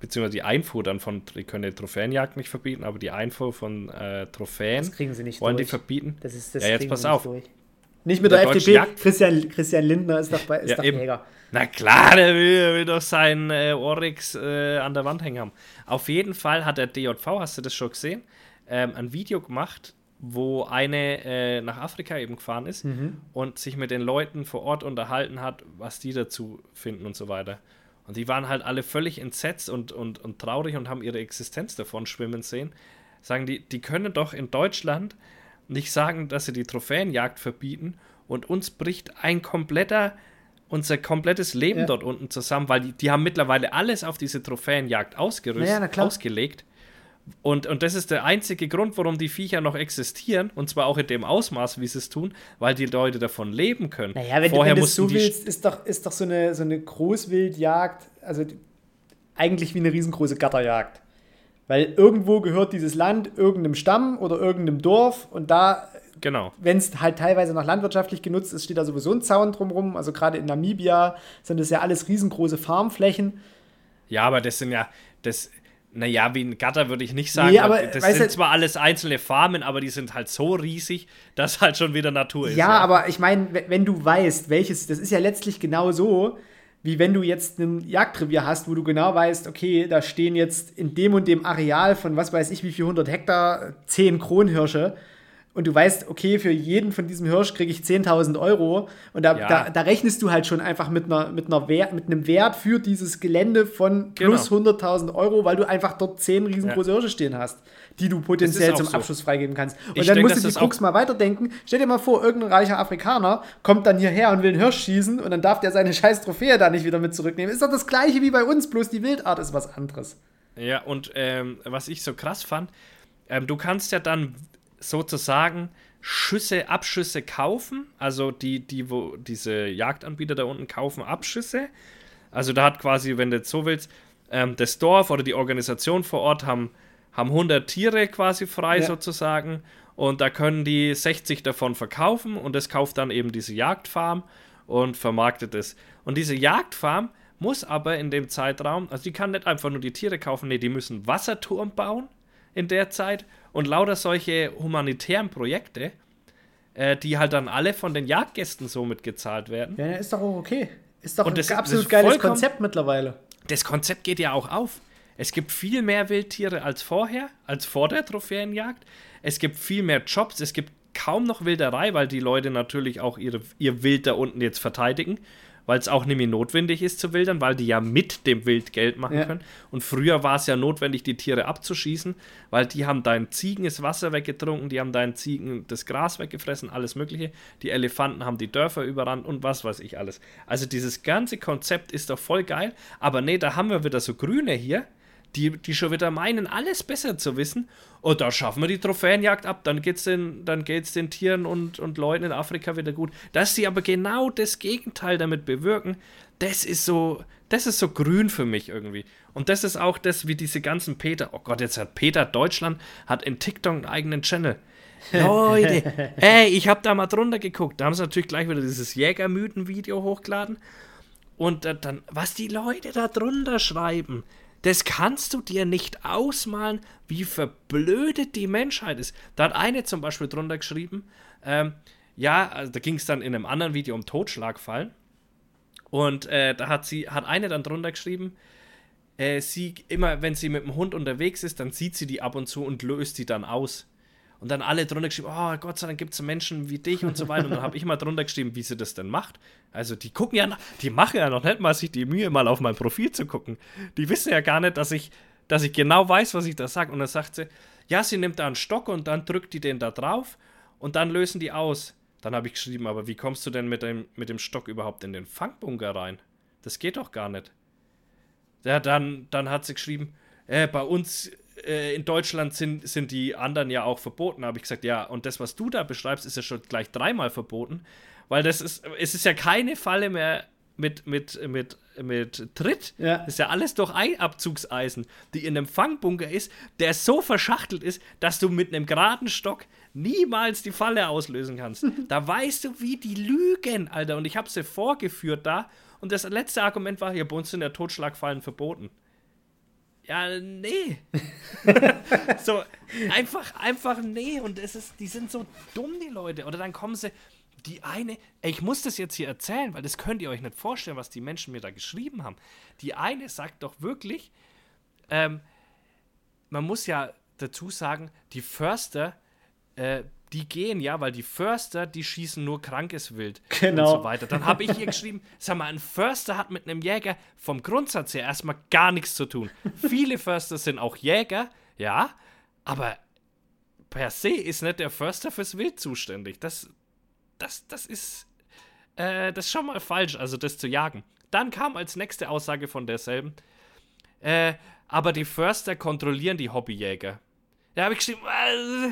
beziehungsweise die Einfuhr dann von, die können die Trophäenjagd nicht verbieten, aber die Einfuhr von äh, Trophäen Das kriegen sie nicht wollen durch. die verbieten. Das ist, das ja, jetzt pass auf. durch. Nicht mit der, Der FDP. Jagd- Christian, Christian Lindner ist doch, bei, ist Ja, doch. Jäger. Na klar, der will, der will doch seinen äh, Oryx äh, an der Wand hängen haben. Auf jeden Fall hat der DJV, hast du das schon gesehen, ähm, ein Video gemacht, wo eine äh, nach Afrika eben gefahren ist und sich mit den Leuten vor Ort unterhalten hat, was die dazu finden und so weiter. Und die waren halt alle völlig entsetzt und, und, und traurig und haben ihre Existenz davon schwimmen sehen. Sagen die, die können doch in Deutschland nicht sagen, dass sie die Trophäenjagd verbieten und uns bricht ein kompletter, unser komplettes Leben Ja. dort unten zusammen, weil die, die haben mittlerweile alles auf diese Trophäenjagd ausgerüstet, Ja, ausgelegt. Und, und das ist der einzige Grund, warum die Viecher noch existieren, und zwar auch in dem Ausmaß, wie sie es tun, weil die Leute davon leben können. Naja, wenn, Vorher du, wenn mussten so willst, ist doch, ist doch so eine, so eine Großwildjagd, also die- eigentlich wie eine riesengroße Gatterjagd. Weil irgendwo gehört dieses Land irgendeinem Stamm oder irgendeinem Dorf und da, Genau. wenn es halt teilweise noch landwirtschaftlich genutzt ist, steht da sowieso ein Zaun drumrum. Also gerade in Namibia sind das ja alles riesengroße Farmflächen. Ja, aber das sind ja, das, naja, wie ein Gatter würde ich nicht sagen. Nee, aber, das sind zwar alles einzelne Farmen, aber die sind halt so riesig, dass halt schon wieder Natur ist. Ja, aber ich meine, we- wenn du weißt, welches, das ist ja letztlich genau so, wie wenn du jetzt ein Jagdrevier hast, wo du genau weißt, okay, da stehen jetzt in dem und dem Areal von was weiß ich wie viel hundert Hektar zehn Kronhirsche und du weißt, okay, für jeden von diesem Hirsch kriege ich 10.000 Euro und da, Ja. da, da rechnest du halt schon einfach mit, einer, mit, einer Wert, mit einem Wert für dieses Gelände von plus Genau. 100.000 Euro, weil du einfach dort zehn riesengroße Hirsche stehen hast, die du potenziell zum so. Abschluss freigeben kannst. Und Ich dann denk, musst du die Krux mal weiterdenken. Stell dir mal vor, irgendein reicher Afrikaner kommt dann hierher und will einen Hirsch schießen und dann darf der seine scheiß Trophäe da nicht wieder mit zurücknehmen. Ist doch das gleiche wie bei uns, bloß die Wildart ist was anderes. Ja, und ähm, was ich so krass fand, ähm, du kannst ja dann sozusagen Schüsse, Abschüsse kaufen. Also die, die, wo diese Jagdanbieter da unten kaufen Abschüsse. Also da hat quasi, wenn du jetzt so willst, ähm, das Dorf oder die Organisation vor Ort haben, haben 100 Tiere quasi frei Ja. sozusagen. Und da können die 60 davon verkaufen und das kauft dann eben diese Jagdfarm und vermarktet es. Und diese Jagdfarm muss aber in dem Zeitraum, also die kann nicht einfach nur die Tiere kaufen, nee, die müssen Wasserturm bauen in der Zeit und lauter solche humanitären Projekte, äh, die halt dann alle von den Jagdgästen somit gezahlt werden. Ja, ist doch auch okay. Ist doch Und ein das- das absolut ist geiles Konzept mittlerweile. Das Konzept geht ja auch auf. Es gibt viel mehr Wildtiere als vorher, als vor der Trophäenjagd. Es gibt viel mehr Jobs, es gibt kaum noch Wilderei, weil die Leute natürlich auch ihre, ihr Wild da unten jetzt verteidigen, weil es auch nicht mehr notwendig ist zu wildern, weil die ja mit dem Wild Geld machen Ja. können. Und früher war es ja notwendig, die Tiere abzuschießen, weil die haben deinen Ziegen das Wasser weggetrunken, die haben deinen Ziegen das Gras weggefressen, alles Mögliche. Die Elefanten haben die Dörfer überrannt und was weiß ich alles. Also dieses ganze Konzept ist doch voll geil, aber nee, da haben wir wieder so Grüne hier, die, die schon wieder meinen, alles besser zu wissen. Und da schaffen wir die Trophäenjagd ab, dann geht's den, dann geht's den Tieren und, und Leuten in Afrika wieder gut. Dass sie aber genau das Gegenteil damit bewirken, das ist so, das ist so grün für mich irgendwie. Und das ist auch das, wie diese ganzen Peter, oh Gott, jetzt hat Peter Deutschland, hat in TikTok einen eigenen Channel. Leute, ey, ich habe da mal drunter geguckt. Da haben sie natürlich gleich wieder dieses Jägermythen-Video hochgeladen. Und äh, dann, was die Leute da drunter schreiben, das kannst du dir nicht ausmalen, wie verblödet die Menschheit ist. Da hat eine zum Beispiel drunter geschrieben, ähm, ja, also da ging es dann in einem anderen Video um Totschlagfallen. Und äh, da hat sie, hat eine dann drunter geschrieben, äh, sie, immer wenn sie mit dem Hund unterwegs ist, dann sieht sie die ab und zu und löst die dann aus. Und dann alle drunter geschrieben, oh Gott sei Dank gibt es Menschen wie dich und so weiter. Und dann habe ich mal drunter geschrieben, wie sie das denn macht. Also die gucken ja, die machen ja noch nicht mal sich die Mühe, mal auf mein Profil zu gucken. Die wissen ja gar nicht, dass ich, dass ich genau weiß, was ich da sage. Und dann sagt sie, ja, sie nimmt da einen Stock und dann drückt die den da drauf und dann lösen die aus. Dann habe ich geschrieben, aber wie kommst du denn mit dem, mit dem Stock überhaupt in den Fangbunker rein? Das geht doch gar nicht. Ja, dann, dann hat sie geschrieben, äh, bei uns äh, in Deutschland sind, sind die anderen ja auch verboten. Habe ich gesagt, ja, und das, was du da beschreibst, ist ja schon gleich dreimal verboten, weil das ist, es ist ja keine Falle mehr mit, mit, mit mit Tritt. Ja. Das ist ja alles durch Abzugseisen, die in einem Fangbunker ist, der so verschachtelt ist, dass du mit einem geraden Stock niemals die Falle auslösen kannst. da weißt du, wie die lügen, Alter. Und ich habe sie vorgeführt da. Und das letzte Argument war, hier bei uns sind ja Totschlagfallen verboten. Ja, nee. so, einfach, einfach nee. Und es ist, die sind so dumm, die Leute. Oder dann kommen sie, die eine, ey, ich muss das jetzt hier erzählen, weil das könnt ihr euch nicht vorstellen, was die Menschen mir da geschrieben haben. Die eine sagt doch wirklich, ähm, man muss ja dazu sagen, die Förster, äh, die gehen ja, weil die Förster, die schießen nur krankes Wild Genau. und so weiter. Dann habe ich hier geschrieben, sag mal, ein Förster hat mit einem Jäger vom Grundsatz her erstmal gar nichts zu tun. Viele Förster sind auch Jäger, ja, aber per se ist nicht der Förster fürs Wild zuständig. Das, das, das ist, äh, das ist schon mal falsch, also das zu jagen. Dann kam als nächste Aussage von derselben, äh, aber die Förster kontrollieren die Hobbyjäger. Da habe ich geschrieben, äh,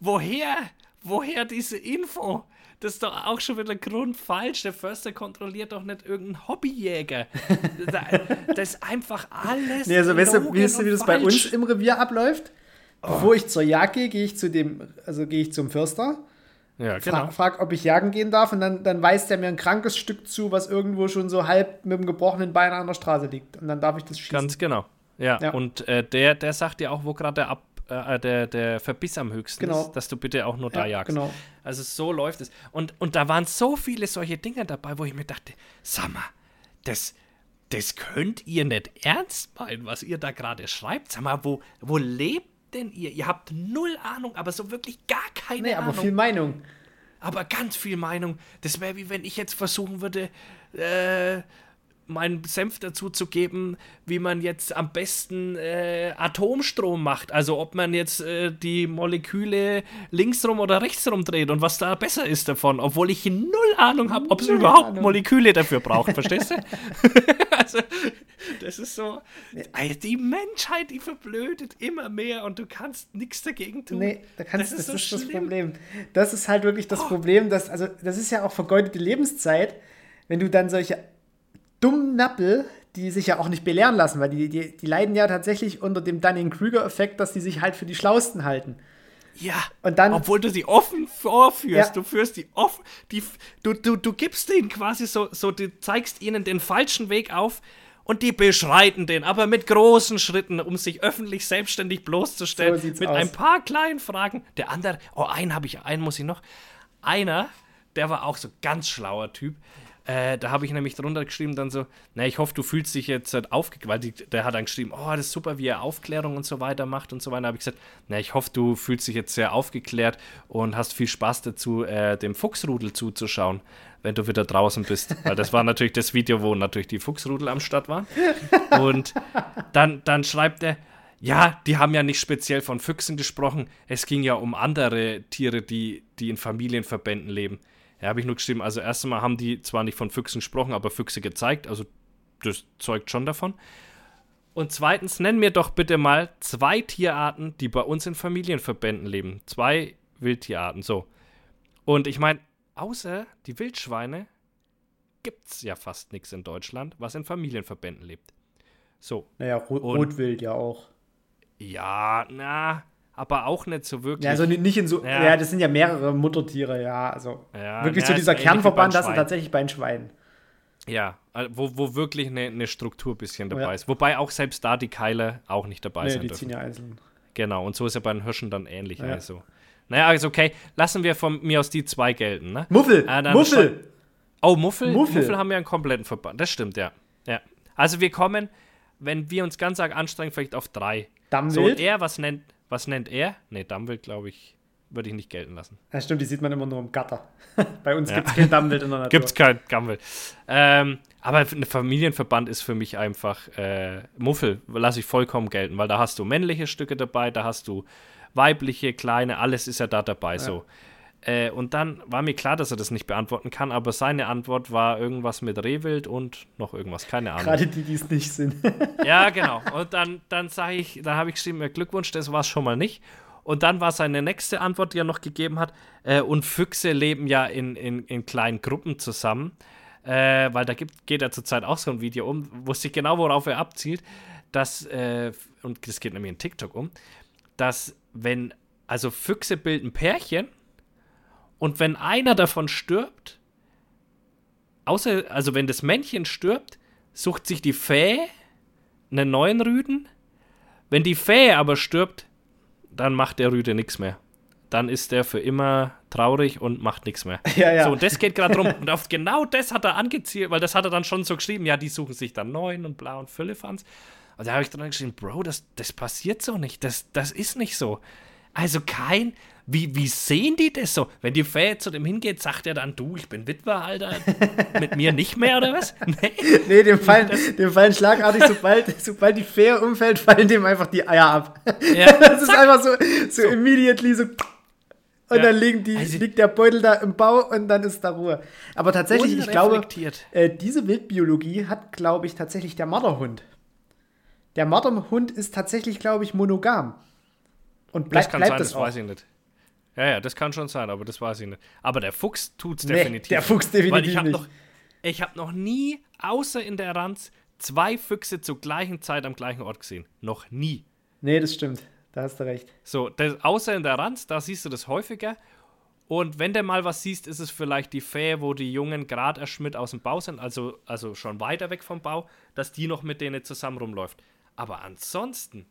woher, woher diese Info? Das ist doch auch schon wieder grundfalsch. Der Förster kontrolliert doch nicht irgendeinen Hobbyjäger. Da- das ist einfach alles. Nee, also weißt du, wie, du, wie das bei uns im Revier abläuft? Bevor ich zur Jagd gehe, gehe ich zu dem, also gehe ich zum Förster, Ja, fra genau. frag, ob ich jagen gehen darf und dann, dann weist er mir ein krankes Stück zu, was irgendwo schon so halb mit dem gebrochenen Bein an der Straße liegt. Und dann darf ich das schießen. Ganz genau. Ja, Ja. und äh, der, der sagt dir auch, wo gerade der, Ab- äh, der, der Verbiss am höchsten Genau. ist, dass du bitte auch nur da Ja, jagst. genau. Also so läuft es. Und, und da waren so viele solche Dinge dabei, wo ich mir dachte, sag mal, das, das könnt ihr nicht ernst meinen, was ihr da gerade schreibt. Sag mal, wo, wo lebt denn ihr? Ihr habt null Ahnung, aber so wirklich gar keine Nee, aber Ahnung viel Meinung. aber ganz viel Meinung. Das wäre wie wenn ich jetzt versuchen würde, äh, meinen Senf dazu zu geben, wie man jetzt am besten äh, Atomstrom macht. Also ob man jetzt äh, die Moleküle linksrum oder rechtsrum dreht und was da besser ist davon, obwohl ich null Ahnung habe, ob es überhaupt Ahnung. Moleküle dafür braucht. Verstehst du? also, das ist so. Ey, die Menschheit, die verblödet immer mehr und du kannst nichts dagegen tun. Nee, da kannst, das, so ist das. Problem. Das ist halt wirklich Oh. das Problem, dass, also, das ist ja auch vergeudete Lebenszeit, wenn du dann solche dummen Nappel, die sich ja auch nicht belehren lassen, weil die, die, die leiden ja tatsächlich unter dem Dunning-Kruger-Effekt, dass die sich halt für die Schlausten halten. Ja. Und dann- obwohl du sie offen vorführst, Ja. du führst die offen, die, du, du, du gibst denen quasi so, so, du zeigst ihnen den falschen Weg auf und die beschreiten den, aber mit großen Schritten, um sich öffentlich selbstständig bloßzustellen, So mit aus. ein paar kleinen Fragen. Der andere, oh, einen habe ich, einen muss ich noch. Einer, der war auch so ganz schlauer Typ. Äh, da habe ich nämlich drunter geschrieben, dann so, na, ich hoffe, du fühlst dich jetzt halt aufgeklärt, weil die, der hat dann geschrieben, oh, das ist super, wie er Aufklärung und so weiter macht und so weiter. Da habe ich gesagt, na, ich hoffe, du fühlst dich jetzt sehr aufgeklärt und hast viel Spaß dazu, äh, dem Fuchsrudel zuzuschauen, wenn du wieder draußen bist. Weil das war natürlich das Video, wo natürlich die Fuchsrudel am Start war. Und dann, dann schreibt er, ja, die haben ja nicht speziell von Füchsen gesprochen. Es ging ja um andere Tiere, die, die in Familienverbänden leben. Ja, habe ich nur geschrieben. Also, erst einmal haben die zwar nicht von Füchsen gesprochen, aber Füchse gezeigt. Also, das zeugt schon davon. Und zweitens, nenn mir doch bitte mal zwei Tierarten, die bei uns in Familienverbänden leben. Zwei Wildtierarten, so. Und ich meine, außer die Wildschweine gibt es ja fast nichts in Deutschland, was in Familienverbänden lebt. So. Naja, Rot Rotwild ja auch. Ja, na, aber auch nicht so wirklich. Ja, also ni- nicht in so, Ja. ja. das sind ja mehrere Muttertiere, ja. Also Ja, wirklich so ist dieser Kernverband, das ist Schwein. tatsächlich bei den Schweinen. Ja, äh, wo, wo wirklich eine, eine Struktur ein bisschen dabei ist. Wobei auch selbst da die Keile auch nicht dabei Nee, sein die dürfen. ziehen ja einzeln. Genau, und so ist ja bei den Hirschen dann ähnlich. Also. Naja, also okay, lassen wir von mir aus die zwei gelten, ne? Muffel! Dann Muffel! Oh, Muffel? Muffel. Muffel haben ja einen kompletten Verband. Das stimmt, ja. ja. Also wir kommen, wenn wir uns ganz arg anstrengen, vielleicht auf drei. So, und Dammwild? er, was nennt, was nennt er? Nee, Dammwild, glaube ich, würde ich nicht gelten lassen. Ja, stimmt, die sieht man immer nur im Gatter. bei uns Ja. gibt es kein Dammwild in der Natur. Gibt's kein Gammel. Ähm, aber ein Familienverband ist für mich einfach äh, Muffel, lasse ich vollkommen gelten, weil da hast du männliche Stücke dabei, da hast du weibliche, kleine, alles ist ja da dabei so. Äh, und dann war mir klar, dass er das nicht beantworten kann, aber seine Antwort war irgendwas mit Rehwild und noch irgendwas, keine Ahnung. Gerade die, die es nicht sind. Ja, genau. Und dann, dann sage ich, dann habe ich geschrieben, ja, Glückwunsch, das war es schon mal nicht. Und dann war seine nächste Antwort, die er noch gegeben hat, äh, und Füchse leben ja in, in, in kleinen Gruppen zusammen. äh, weil da gibt, geht ja zurzeit auch so ein Video um, wusste ich genau, worauf er abzielt, dass, äh, und das geht nämlich in TikTok um, dass wenn, also Füchse bilden Pärchen und wenn einer davon stirbt, außer, also wenn das Männchen stirbt, sucht sich die Fähe einen neuen Rüden. Wenn die Fähe aber stirbt, dann macht der Rüde nichts mehr. Dann ist der für immer traurig und macht nichts mehr. Ja, ja. So, und das geht gerade drum. Und auf genau das hat er angezielt, weil das hat er dann schon so geschrieben, ja, die suchen sich dann neuen und blau und Füllefans. Und da habe ich dann geschrieben, Bro, das, das passiert so nicht. Das, das ist nicht so. Also kein, wie, wie sehen die das so? Wenn die Fähe zu dem hingeht, sagt er dann, du, ich bin Witwer, Alter, mit mir nicht mehr oder was? Nee, nee dem, fallen, dem fallen schlagartig, sobald, sobald die Fähe umfällt, fallen dem einfach die Eier ab. Ja. Das ist einfach so, so, so. immediately so. Und ja. dann liegen die, also, liegt der Beutel da im Bau und dann ist da Ruhe. Aber tatsächlich, ich glaube, äh, diese Wildbiologie hat, glaube ich, tatsächlich der Marderhund. Der Marderhund ist tatsächlich, glaube ich, monogam. Und bleib, das kann sein, das, das weiß ich nicht. Ja, ja, das kann schon sein, aber das weiß ich nicht. Aber der Fuchs tut's nee, definitiv. Der Fuchs definitiv Weil ich habe noch, ich habe noch nie, außer in der Ranz, zwei Füchse zur gleichen Zeit am gleichen Ort gesehen. Noch nie. Nee, das stimmt. Da hast du recht. So, das, außer in der Ranz, da siehst du das häufiger. Und wenn du mal was siehst, ist es vielleicht die Fähe, wo die Jungen gerade erst mit aus dem Bau sind, also, also schon weiter weg vom Bau, dass die noch mit denen zusammen rumläuft. Aber ansonsten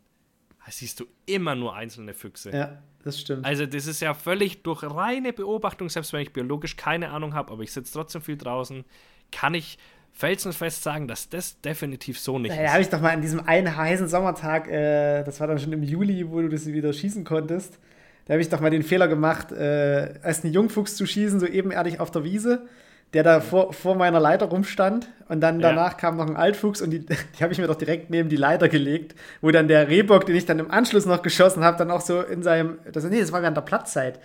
siehst du immer nur einzelne Füchse. Ja, das stimmt. Also das ist ja völlig durch reine Beobachtung, selbst wenn ich biologisch keine Ahnung habe, aber ich sitze trotzdem viel draußen, kann ich felsenfest sagen, dass das definitiv so nicht ja, ist. Ja, habe ich doch mal an diesem einen heißen Sommertag, äh, das war dann schon im Juli, wo du das wieder schießen konntest, da habe ich doch mal den Fehler gemacht, äh, als einen Jungfuchs zu schießen, so ebenerdig auf der Wiese der da vor, vor meiner Leiter rumstand. Und dann danach ja. kam noch ein Altfuchs und die, die habe ich mir doch direkt neben die Leiter gelegt, wo dann der Rehbock, den ich dann im Anschluss noch geschossen habe, dann auch so in seinem, das, nee, das war während der Platzzeit.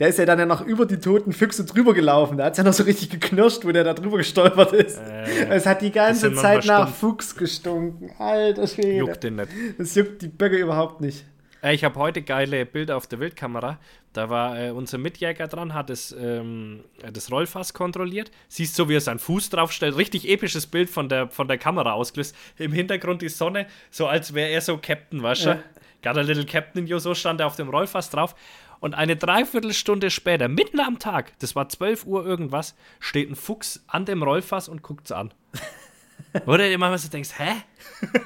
Der ist ja dann ja noch über die toten Füchse drüber gelaufen. Da hat es ja noch so richtig geknirscht, wo der da drüber gestolpert ist. Äh, es hat die ganze Zeit nach Fuchs gestunken. Alter Schwede. Juckt den nicht. Das juckt die Böcke überhaupt nicht. Äh, ich habe heute geile Bilder auf der Wildkamera. Da war äh, unser Mitjäger dran, hat das, ähm, das Rollfass kontrolliert. Siehst so, wie er seinen Fuß draufstellt. Richtig episches Bild von der, von der Kamera ausgelöst. Im Hintergrund die Sonne, so als wäre er so Captain, weißt du? Ja. Got a little Captain, yo, so stand er auf dem Rollfass drauf. Und eine Dreiviertelstunde später, mitten am Tag, das war 12 Uhr irgendwas, steht ein Fuchs an dem Rollfass und guckt's an. Oder immer so denkst, hä?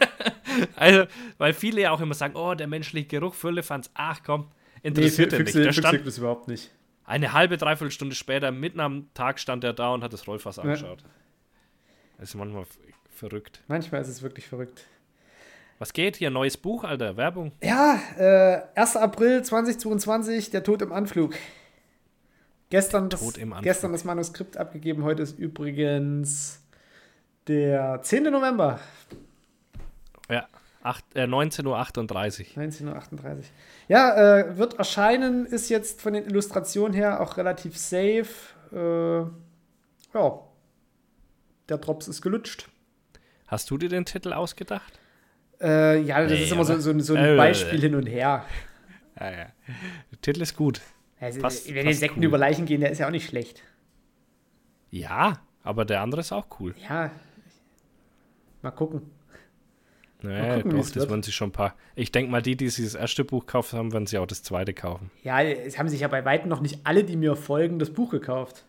also, weil viele ja auch immer sagen, oh, der menschliche Geruch, Füllefanz, ach komm, interessiert nee, Füchse, nicht. Der stand, das überhaupt nicht. Eine halbe, dreiviertel Stunde später, mitten am Tag stand er da und hat das Rollfass angeschaut. Ja. Das ist manchmal verrückt. Manchmal ist es wirklich verrückt. Was geht hier? Neues Buch, Alter, Werbung. Ja, äh, 1. April 2022, der Tod im Anflug. Gestern das, gestern das Manuskript abgegeben. Heute ist übrigens der 10. November. Ja, äh, 19.38 Uhr. 19.38 Uhr. Ja, äh, wird erscheinen, ist jetzt von den Illustrationen her auch relativ safe. Äh, ja, der Drops ist gelutscht. Hast du dir den Titel ausgedacht? Äh, ja, das nee, ist immer so, so, so ein äh, Beispiel hin und her. Ja, ja. Der Titel ist gut. Also, passt, wenn die Sekten cool. über Leichen gehen, der ist ja auch nicht schlecht. Ja, aber der andere ist auch cool. Ja, Mal gucken. Naja, gucken, doch, das wird. werden sie schon ein paar. Ich denke mal, die, die sich das erste Buch gekauft haben, werden sie auch das zweite kaufen. Ja, es haben sich ja bei weitem noch nicht alle, die mir folgen, das Buch gekauft.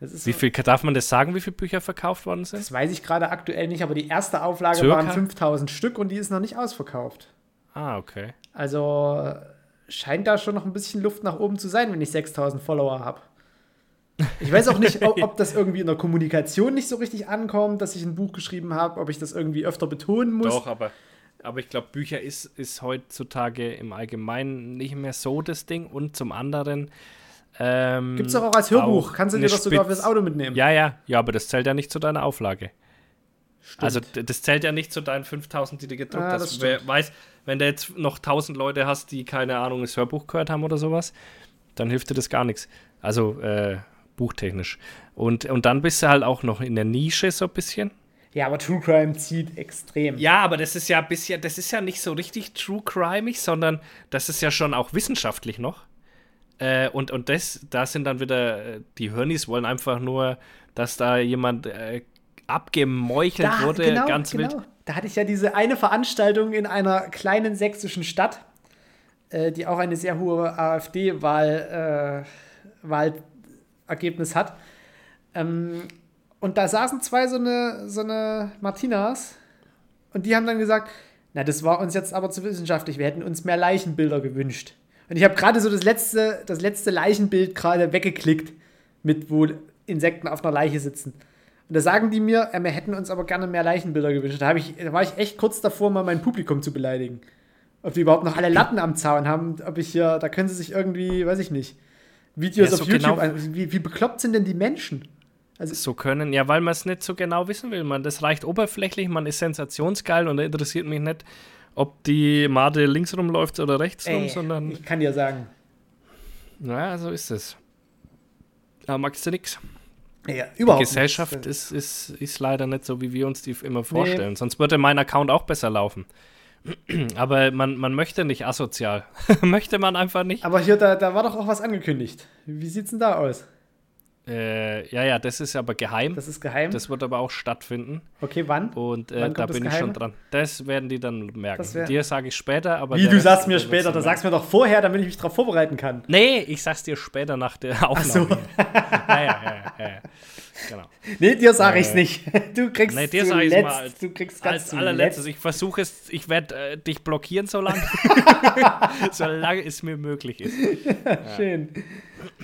wie so, viel darf man das sagen, wie viele Bücher verkauft worden sind? Das weiß ich gerade aktuell nicht, aber die erste Auflage Circa? waren 5000 Stück und die ist noch nicht ausverkauft. Ah, okay. Also scheint da schon noch ein bisschen Luft nach oben zu sein, wenn ich 6000 Follower habe. Ich weiß auch nicht, ob, ob, das irgendwie in der Kommunikation nicht so richtig ankommt, dass ich ein Buch geschrieben habe, ob ich das irgendwie öfter betonen muss. Doch, aber, aber ich glaube, Bücher ist, ist heutzutage im Allgemeinen nicht mehr so das Ding. Und zum anderen. Ähm, Gibt es doch auch als Hörbuch. Kannst du dir das sogar fürs Auto mitnehmen? Ja, ja, ja, aber das zählt ja nicht zu deiner Auflage. Stimmt. Also, das zählt ja nicht zu deinen 5000, die du gedruckt ah, hast. Wer weiß, wenn du jetzt noch 1000 Leute hast, die keine Ahnung, das Hörbuch gehört haben oder sowas, dann hilft dir das gar nichts. Also, äh, buchtechnisch. Und, und dann bist du halt auch noch in der Nische so ein bisschen. Ja, aber True Crime zieht extrem. Ja, aber das ist ja bisschen, das ist ja nicht so richtig True Crimeig, sondern das ist ja schon auch wissenschaftlich noch. Äh, und und das, da sind dann wieder, äh, die Hörnis wollen einfach nur, dass da jemand äh, abgemeuchelt Da, wurde, genau, ganz genau. wild. Da hatte ich ja diese eine Veranstaltung in einer kleinen sächsischen Stadt, äh, die auch eine sehr hohe AfD-Wahl, äh, Wahlergebnis hat. Ähm, und da saßen zwei so eine, so eine Martinas und die haben dann gesagt, na, das war uns jetzt aber zu wissenschaftlich, wir hätten uns mehr Leichenbilder gewünscht. Und ich habe gerade so das letzte, das letzte Leichenbild gerade weggeklickt, mit wo Insekten auf einer Leiche sitzen. Und da sagen die mir, wir hätten uns aber gerne mehr Leichenbilder gewünscht. Da, ich, da war ich echt kurz davor, mal mein Publikum zu beleidigen. Ob die überhaupt noch alle Latten am Zaun haben, ob ich hier, da können sie sich irgendwie, weiß ich nicht, Videos Ja, auf so YouTube genau- an. Wie, wie bekloppt sind denn die Menschen? So können, ja, weil man es nicht so genau wissen will. Man, das reicht oberflächlich, man ist sensationsgeil und da interessiert mich nicht, ob die Made links rumläuft oder rechts rum, sondern, ich kann dir sagen. naja, so ist es. Da magst du nix. Ja, Die überhaupt Gesellschaft nicht. ist, ist, ist leider nicht so, wie wir uns die immer vorstellen. Sonst würde mein Account auch besser laufen. Aber man, man möchte nicht asozial. möchte man einfach nicht. Aber hier, da, da war doch auch was angekündigt. Wie sieht's denn da aus? Äh, ja, ja, das ist aber geheim. Das ist geheim. Das wird aber auch stattfinden. okay, wann? Und äh, Wann da bin ich schon dran. Das werden die dann merken. Dir sage ich später, aber. Wie, du Rest, sagst mir später, dann da sagst mir doch vorher, damit ich mich darauf vorbereiten kann. Nee, ich sag's dir später nach der Aufnahme. so. ja, ja, ja, ja, ja. Genau. Nee, dir sag Äh, ich's nicht. Du kriegst Nee, dir sag ich's zuletzt, mal als- du kriegst ganz Als allerletztes, ich versuche es, ich werde äh, dich blockieren, solange, solange es mir möglich ist. zuletzt. Schön.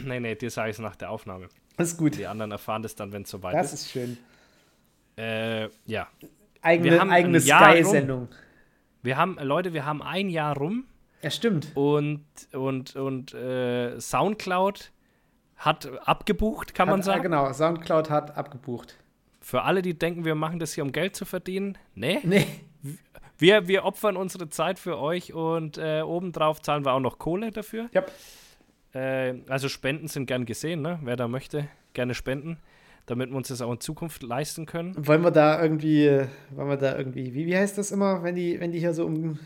Nee, nee, dir sage ich es nach der Aufnahme. Das ist gut. Die anderen erfahren das dann, wenn es soweit Das ist. ist schön. Äh, ja. Eigene, Wir haben eigene. Sky-Sendung. Wir haben, Leute, wir haben ein Jahr rum Ja, stimmt. und, und, und äh, Soundcloud hat abgebucht, kann man Hat, sagen. ah, genau, Soundcloud hat abgebucht. Für alle, die denken, wir machen das hier, um Geld zu verdienen. Nee, Nee. wir, wir opfern unsere Zeit für euch und äh, obendrauf zahlen wir auch noch Kohle dafür. Ja. Äh, also Spenden sind gern gesehen, ne? wer da möchte, gerne spenden, damit wir uns das auch in Zukunft leisten können. Wollen wir da irgendwie, wollen wir da irgendwie, wie, wie heißt das immer, wenn die, wenn die hier so um,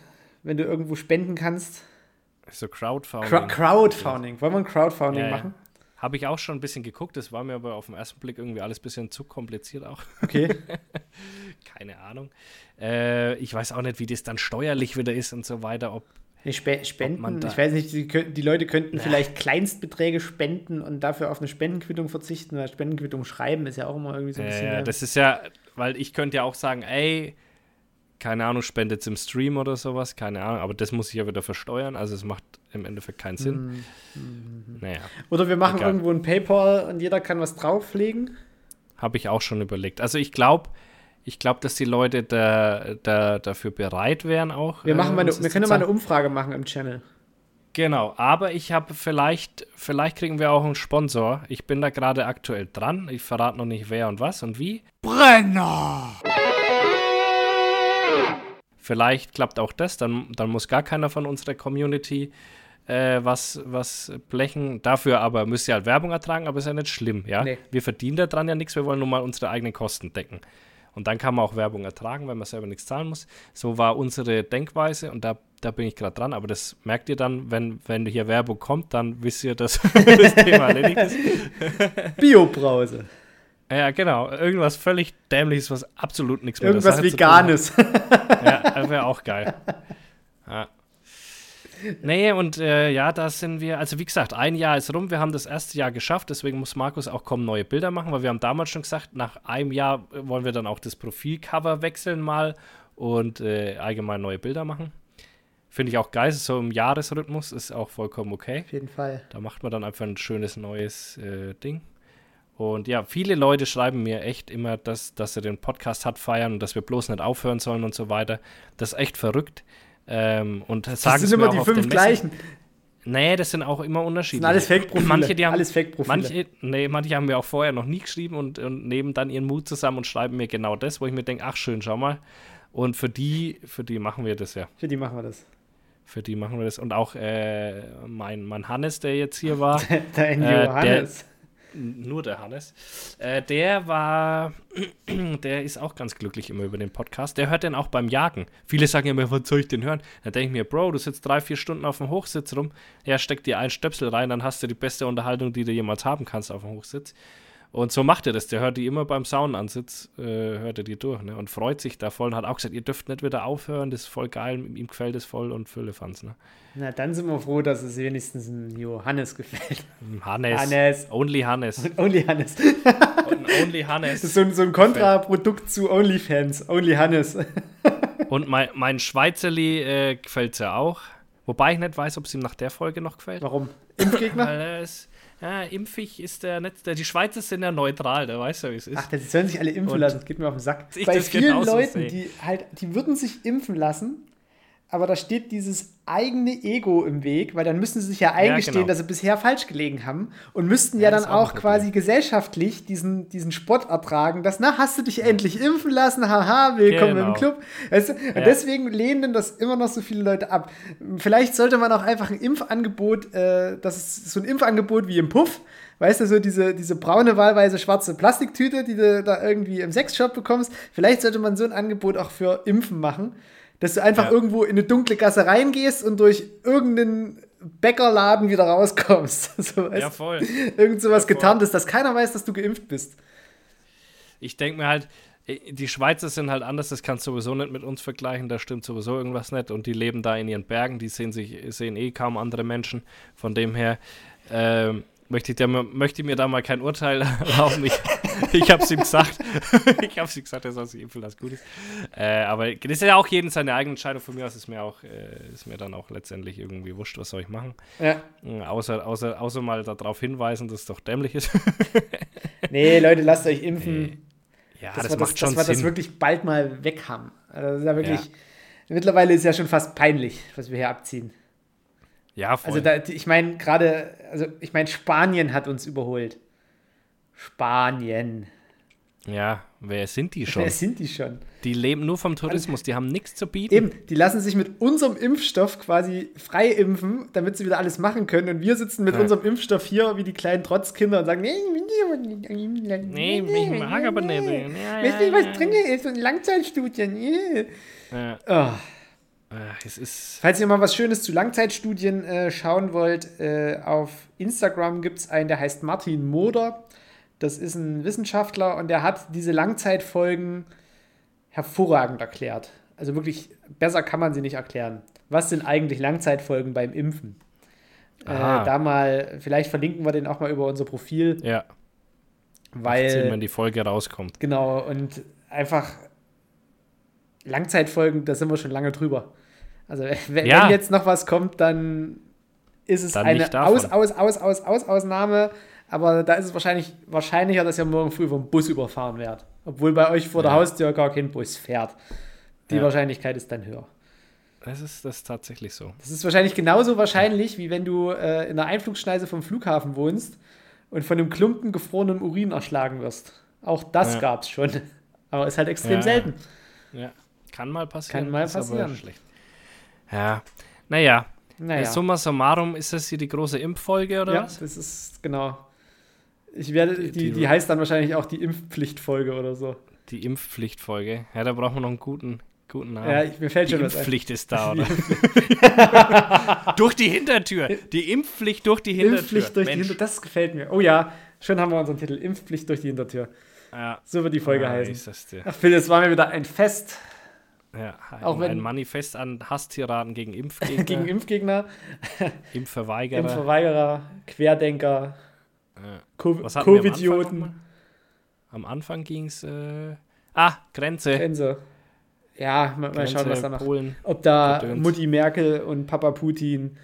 wenn du irgendwo spenden kannst? So Crowdfunding. Crowdfunding. Wollen wir ein Crowdfunding Ja, ja. Habe ich auch schon ein bisschen geguckt, das war mir aber auf den ersten Blick irgendwie alles ein bisschen zu kompliziert auch. Okay. Keine Ahnung. Äh, ich weiß auch nicht, wie das dann steuerlich wieder ist und so weiter. Ob, Nee, Spe Spenden, ich weiß nicht, die, die Leute könnten vielleicht Kleinstbeträge spenden und dafür auf eine Spendenquittung verzichten, weil Spendenquittung schreiben ist ja auch immer irgendwie so ein bisschen. äh, mehr- das ist ja, weil ich könnte ja auch sagen, ey, keine Ahnung, spendet im Stream oder sowas, keine Ahnung, aber das muss ich ja wieder versteuern, also es macht im Endeffekt keinen Sinn. Mhm. Naja, Oder wir machen egal. irgendwo ein PayPal und jeder kann was drauflegen. habe ich auch schon überlegt. Also ich glaube, ich glaube, dass die Leute da, da, dafür bereit wären auch. Wir, äh, machen mal eine, wir können mal eine. Umfrage machen im Channel. Genau, aber ich habe vielleicht, vielleicht kriegen wir auch einen Sponsor. Ich bin da gerade aktuell dran. Ich verrate noch nicht wer und was und wie. Brenner! Vielleicht klappt auch das, dann, dann muss gar keiner von unserer Community äh, was, was blechen. Dafür aber müsst ihr halt Werbung ertragen, aber ist ja nicht schlimm, ja. Nee. Wir verdienen daran ja nichts, wir wollen nur mal unsere eigenen Kosten decken. Und dann kann man auch Werbung ertragen, wenn man selber nichts zahlen muss. So war unsere Denkweise und da, da bin ich gerade dran. Aber das merkt ihr dann, wenn, wenn hier Werbung kommt, dann wisst ihr, dass das Thema erledigt ist. Biobrause. Ja, genau. Irgendwas völlig Dämliches, was absolut nichts mit der Irgendwas Sache zu tun hat. Veganes. Ja, wäre auch geil. Ja. Nee, und äh, ja, da sind wir, also wie gesagt, ein Jahr ist rum, wir haben das erste Jahr geschafft, deswegen muss Markus auch kommen, neue Bilder machen, weil wir haben damals schon gesagt, nach einem Jahr äh, wollen wir dann auch das Profilcover wechseln mal und äh, allgemein neue Bilder machen. Finde ich auch geil, so im Jahresrhythmus ist auch vollkommen okay. Auf jeden Fall. Da macht man dann einfach ein schönes neues äh, Ding. Und ja, viele Leute schreiben mir echt immer, dass, dass sie den Podcast hat feiern und dass wir bloß nicht aufhören sollen und so weiter. Das ist echt verrückt. Ähm, und Das sagen sind immer die fünf gleichen. Nee, das sind auch immer Das Unterschiede. sind alles Fake-Profile. Manche, die haben, alles Fake-Profile. manche, nee, manche haben mir auch vorher noch nie geschrieben und, und nehmen dann ihren Mut zusammen und schreiben mir genau das, wo ich mir denke, ach schön, schau mal. Und für die, für die machen wir das ja. Für die machen wir das. Für die machen wir das. Und auch äh, mein, mein Hannes, der jetzt hier war, Der Ende Äh, der- Johannes. Nur der Hannes, äh, der war, der ist auch ganz glücklich immer über den Podcast. Der hört den auch beim Jagen. Viele sagen immer, was soll ich denn hören? Da denke ich mir, Bro, du sitzt drei, vier Stunden auf dem Hochsitz rum, ja, steck dir einen Stöpsel rein, dann hast du die beste Unterhaltung, die du jemals haben kannst auf dem Hochsitz. Und so macht er das. Der hört die immer beim Saunansitz, äh, hört er die durch ne? und freut sich da voll und hat auch gesagt, ihr dürft nicht wieder aufhören, das ist voll geil, ihm gefällt es voll und Füllefanz. Ne? Na, dann sind wir froh, dass es wenigstens ein Johannes gefällt. Hannes. Hannes. Only Hannes. Und Only Hannes. und Only Hannes. Das ist so ein, so ein Kontraprodukt zu OnlyFans. Only Hannes. und mein, mein Schweizerli äh, gefällt es ja auch. Wobei ich nicht weiß, ob es ihm nach der Folge noch gefällt. Warum? Impfgegner? Weil er ist ja, impfig ist der nicht. Der, die Schweizer sind ja neutral, da weißt du, wie es ist. Ach, die sollen sich alle impfen Und lassen, das geht mir auf den Sack. Bei das vielen Leuten, sehe. die halt, die würden sich impfen lassen, aber da steht dieses eigene Ego im Weg, weil dann müssen sie sich ja eingestehen, genau. dass sie bisher falsch gelegen haben und müssten ja, Ja, dann auch auch quasi gesellschaftlich diesen, diesen Spott ertragen, dass, na, hast du dich endlich impfen lassen, haha, willkommen Genau. im Club. Weißt du? Und Ja. deswegen lehnen das immer noch so viele Leute ab. Vielleicht sollte man auch einfach ein Impfangebot, äh, das ist so ein Impfangebot wie im Puff, Weißt du, so diese, diese braune, wahlweise schwarze Plastiktüte, die du da irgendwie im Sexshop bekommst. Vielleicht sollte man so ein Angebot auch für Impfen machen, dass du einfach Ja. irgendwo in eine dunkle Gasse reingehst und durch irgendeinen Bäckerladen wieder rauskommst. so, weißt Ja, voll. Irgend sowas Ja, getarntes, dass keiner weiß, dass du geimpft bist. Ich denke mir halt, die Schweizer sind halt anders, das kannst du sowieso nicht mit uns vergleichen, da stimmt sowieso irgendwas nicht und die leben da in ihren Bergen, die sehen sich, sehen eh kaum andere Menschen. Von dem her ähm, möchte, ich mal- möchte mir da mal kein Urteil erlauben. Ich, ich habe es ihm gesagt. ich habe es ihm gesagt, er soll sich impfen, das gut ist. Äh, aber das ist ja auch jeden seine eigene Entscheidung. Von mir aus ist mir auch, äh, ist mir dann auch letztendlich irgendwie wurscht, was soll ich machen. Ja. Äh, Außer, außer, außer mal darauf hinweisen, dass es doch dämlich ist. Nee, Leute, lasst euch impfen. ja, dass das, wir macht schon dass wir das wirklich bald mal weg haben. Also das ist ja wirklich, mittlerweile ist ja schon fast peinlich, was wir hier abziehen. Ja, voll. Also da, ich meine gerade, also ich meine Spanien hat uns überholt. Spanien. ja, wer sind die schon? Wer sind die schon? Die leben nur vom Tourismus, die haben nichts zu bieten. Eben, die lassen sich mit unserem Impfstoff quasi frei impfen, damit sie wieder alles machen können. Und wir sitzen mit Ja. unserem Impfstoff hier wie die kleinen Trotzkinder und sagen, nee, Nee, ich mag aber nicht. Weißt du, was drin ist? Und Langzeitstudien. yeah. Ja, Oh. Ach, es ist. Falls ihr mal was Schönes zu Langzeitstudien äh, schauen wollt, äh, auf Instagram gibt es einen, der heißt Martin Moder. Das ist ein Wissenschaftler und der hat diese Langzeitfolgen hervorragend erklärt. Also wirklich, besser kann man sie nicht erklären. Was sind eigentlich Langzeitfolgen beim Impfen? Äh, da mal, vielleicht verlinken wir den auch mal über unser Profil, Ja, weil. erzählen, wenn die Folge rauskommt. Genau, und einfach Langzeitfolgen, da sind wir schon lange drüber. Also wenn, Ja. wenn jetzt noch was kommt, dann ist es Dann eine. Aus, Aus, Aus, Aus, Aus, Ausnahme. Aber da ist es wahrscheinlich wahrscheinlicher, dass ihr morgen früh vom Bus überfahren werdet. Obwohl bei euch vor der Ja. Haustür gar kein Bus fährt. Die Ja. Wahrscheinlichkeit ist dann höher. Das ist, das ist tatsächlich so. Das ist wahrscheinlich genauso wahrscheinlich, wie wenn du äh, in der Einflugschneise vom Flughafen wohnst und von einem Klumpen gefrorenem Urin erschlagen wirst. Auch das Ja. gab's schon. Aber ist halt extrem selten. Ja, kann mal passieren. Kann mal passieren. schlecht. Ja, naja. Naja. Äh, Summa summarum, ist das hier die große Impffolge oder ja, was? das ist genau. Ich werde, die, Die- die heißt dann wahrscheinlich auch die Impfpflichtfolge oder so. Die Impfpflichtfolge. Ja, da brauchen wir noch einen guten, guten Namen. Ja, mir fällt die schon. Impfpflicht ist da, oder? durch die Hintertür. Die Impfpflicht durch die Hintertür. Impfpflicht durch die Mensch. Hintertür. Das gefällt mir. Oh ja, schon haben wir unseren Titel. Impfpflicht durch die Hintertür. Ja. So wird die Folge Ja, heißen. Ach Phil, es war mir wieder ein Fest Ja, ein, Auch wenn- ein Manifest an Hasstiraden gegen Impfgegner, gegen Impfgegner, Impfverweigerer. Impfverweigerer, Querdenker, Ja. Co- Was hatten wir am? Am Anfang ging es. Äh, ah, Grenze. Grenze. Ja, mal, Grenze schauen, was da noch. Polen. Ob da Gedöns. Mutti Merkel und Papa Putin.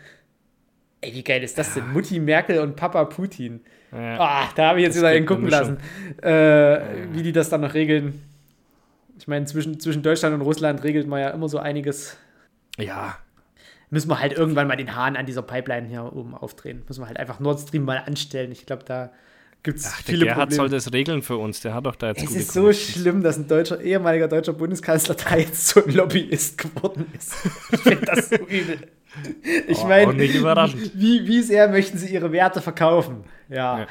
Ey, wie geil ist das denn? Mutti Merkel und Papa Putin. Ja. Ah, da habe ich jetzt Das wieder hingucken eine lassen, äh, wie die das dann noch regeln. Ich meine, zwischen, zwischen Deutschland und Russland regelt man ja immer so einiges. ja, Müssen wir halt irgendwann mal den Hahn an dieser Pipeline hier oben aufdrehen. Müssen wir halt einfach Nord Stream mal anstellen. Ich glaube, da gibt es Ach, der viele Gerhard soll Probleme. das regeln für uns. Der hat doch da jetzt Es ist so schlimm, dass ein deutscher, ehemaliger deutscher Bundeskanzler da jetzt so ein Lobbyist geworden ist. Ich finde das so übel. Ich Oh, meine, auch nicht überraschend. wie, wie sehr möchten sie ihre Werte verkaufen? Ja.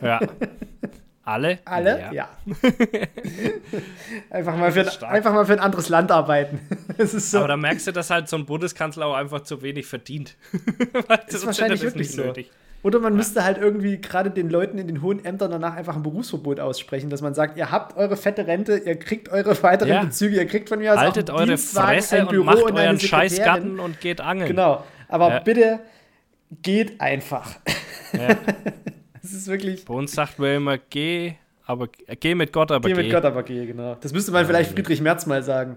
Ja. Alle? Alle? Ja. einfach, mal für, ein- einfach mal für ein anderes Land arbeiten. Das so. Aber da merkst du, dass halt so ein Bundeskanzler auch einfach zu wenig verdient. Weil ist wahrscheinlich wirklich das so. nötig. Oder man müsste halt irgendwie gerade den Leuten in den hohen Ämtern danach einfach ein Berufsverbot aussprechen, dass man sagt, ihr habt eure fette Rente, ihr kriegt eure weiteren Ja. Bezüge, ihr kriegt von mir aus Haltet auch eure Dienstwagen, Fresse ein und Büro macht und euren. Scheißgarten und geht angeln. Genau. Aber Ja. bitte geht einfach. Ja. Das ist wirklich. Bei uns sagt man immer, geh, aber geh mit Gott, aber Geh geh. mit Gott, aber geh, genau. Das müsste man vielleicht Friedrich Merz mal sagen.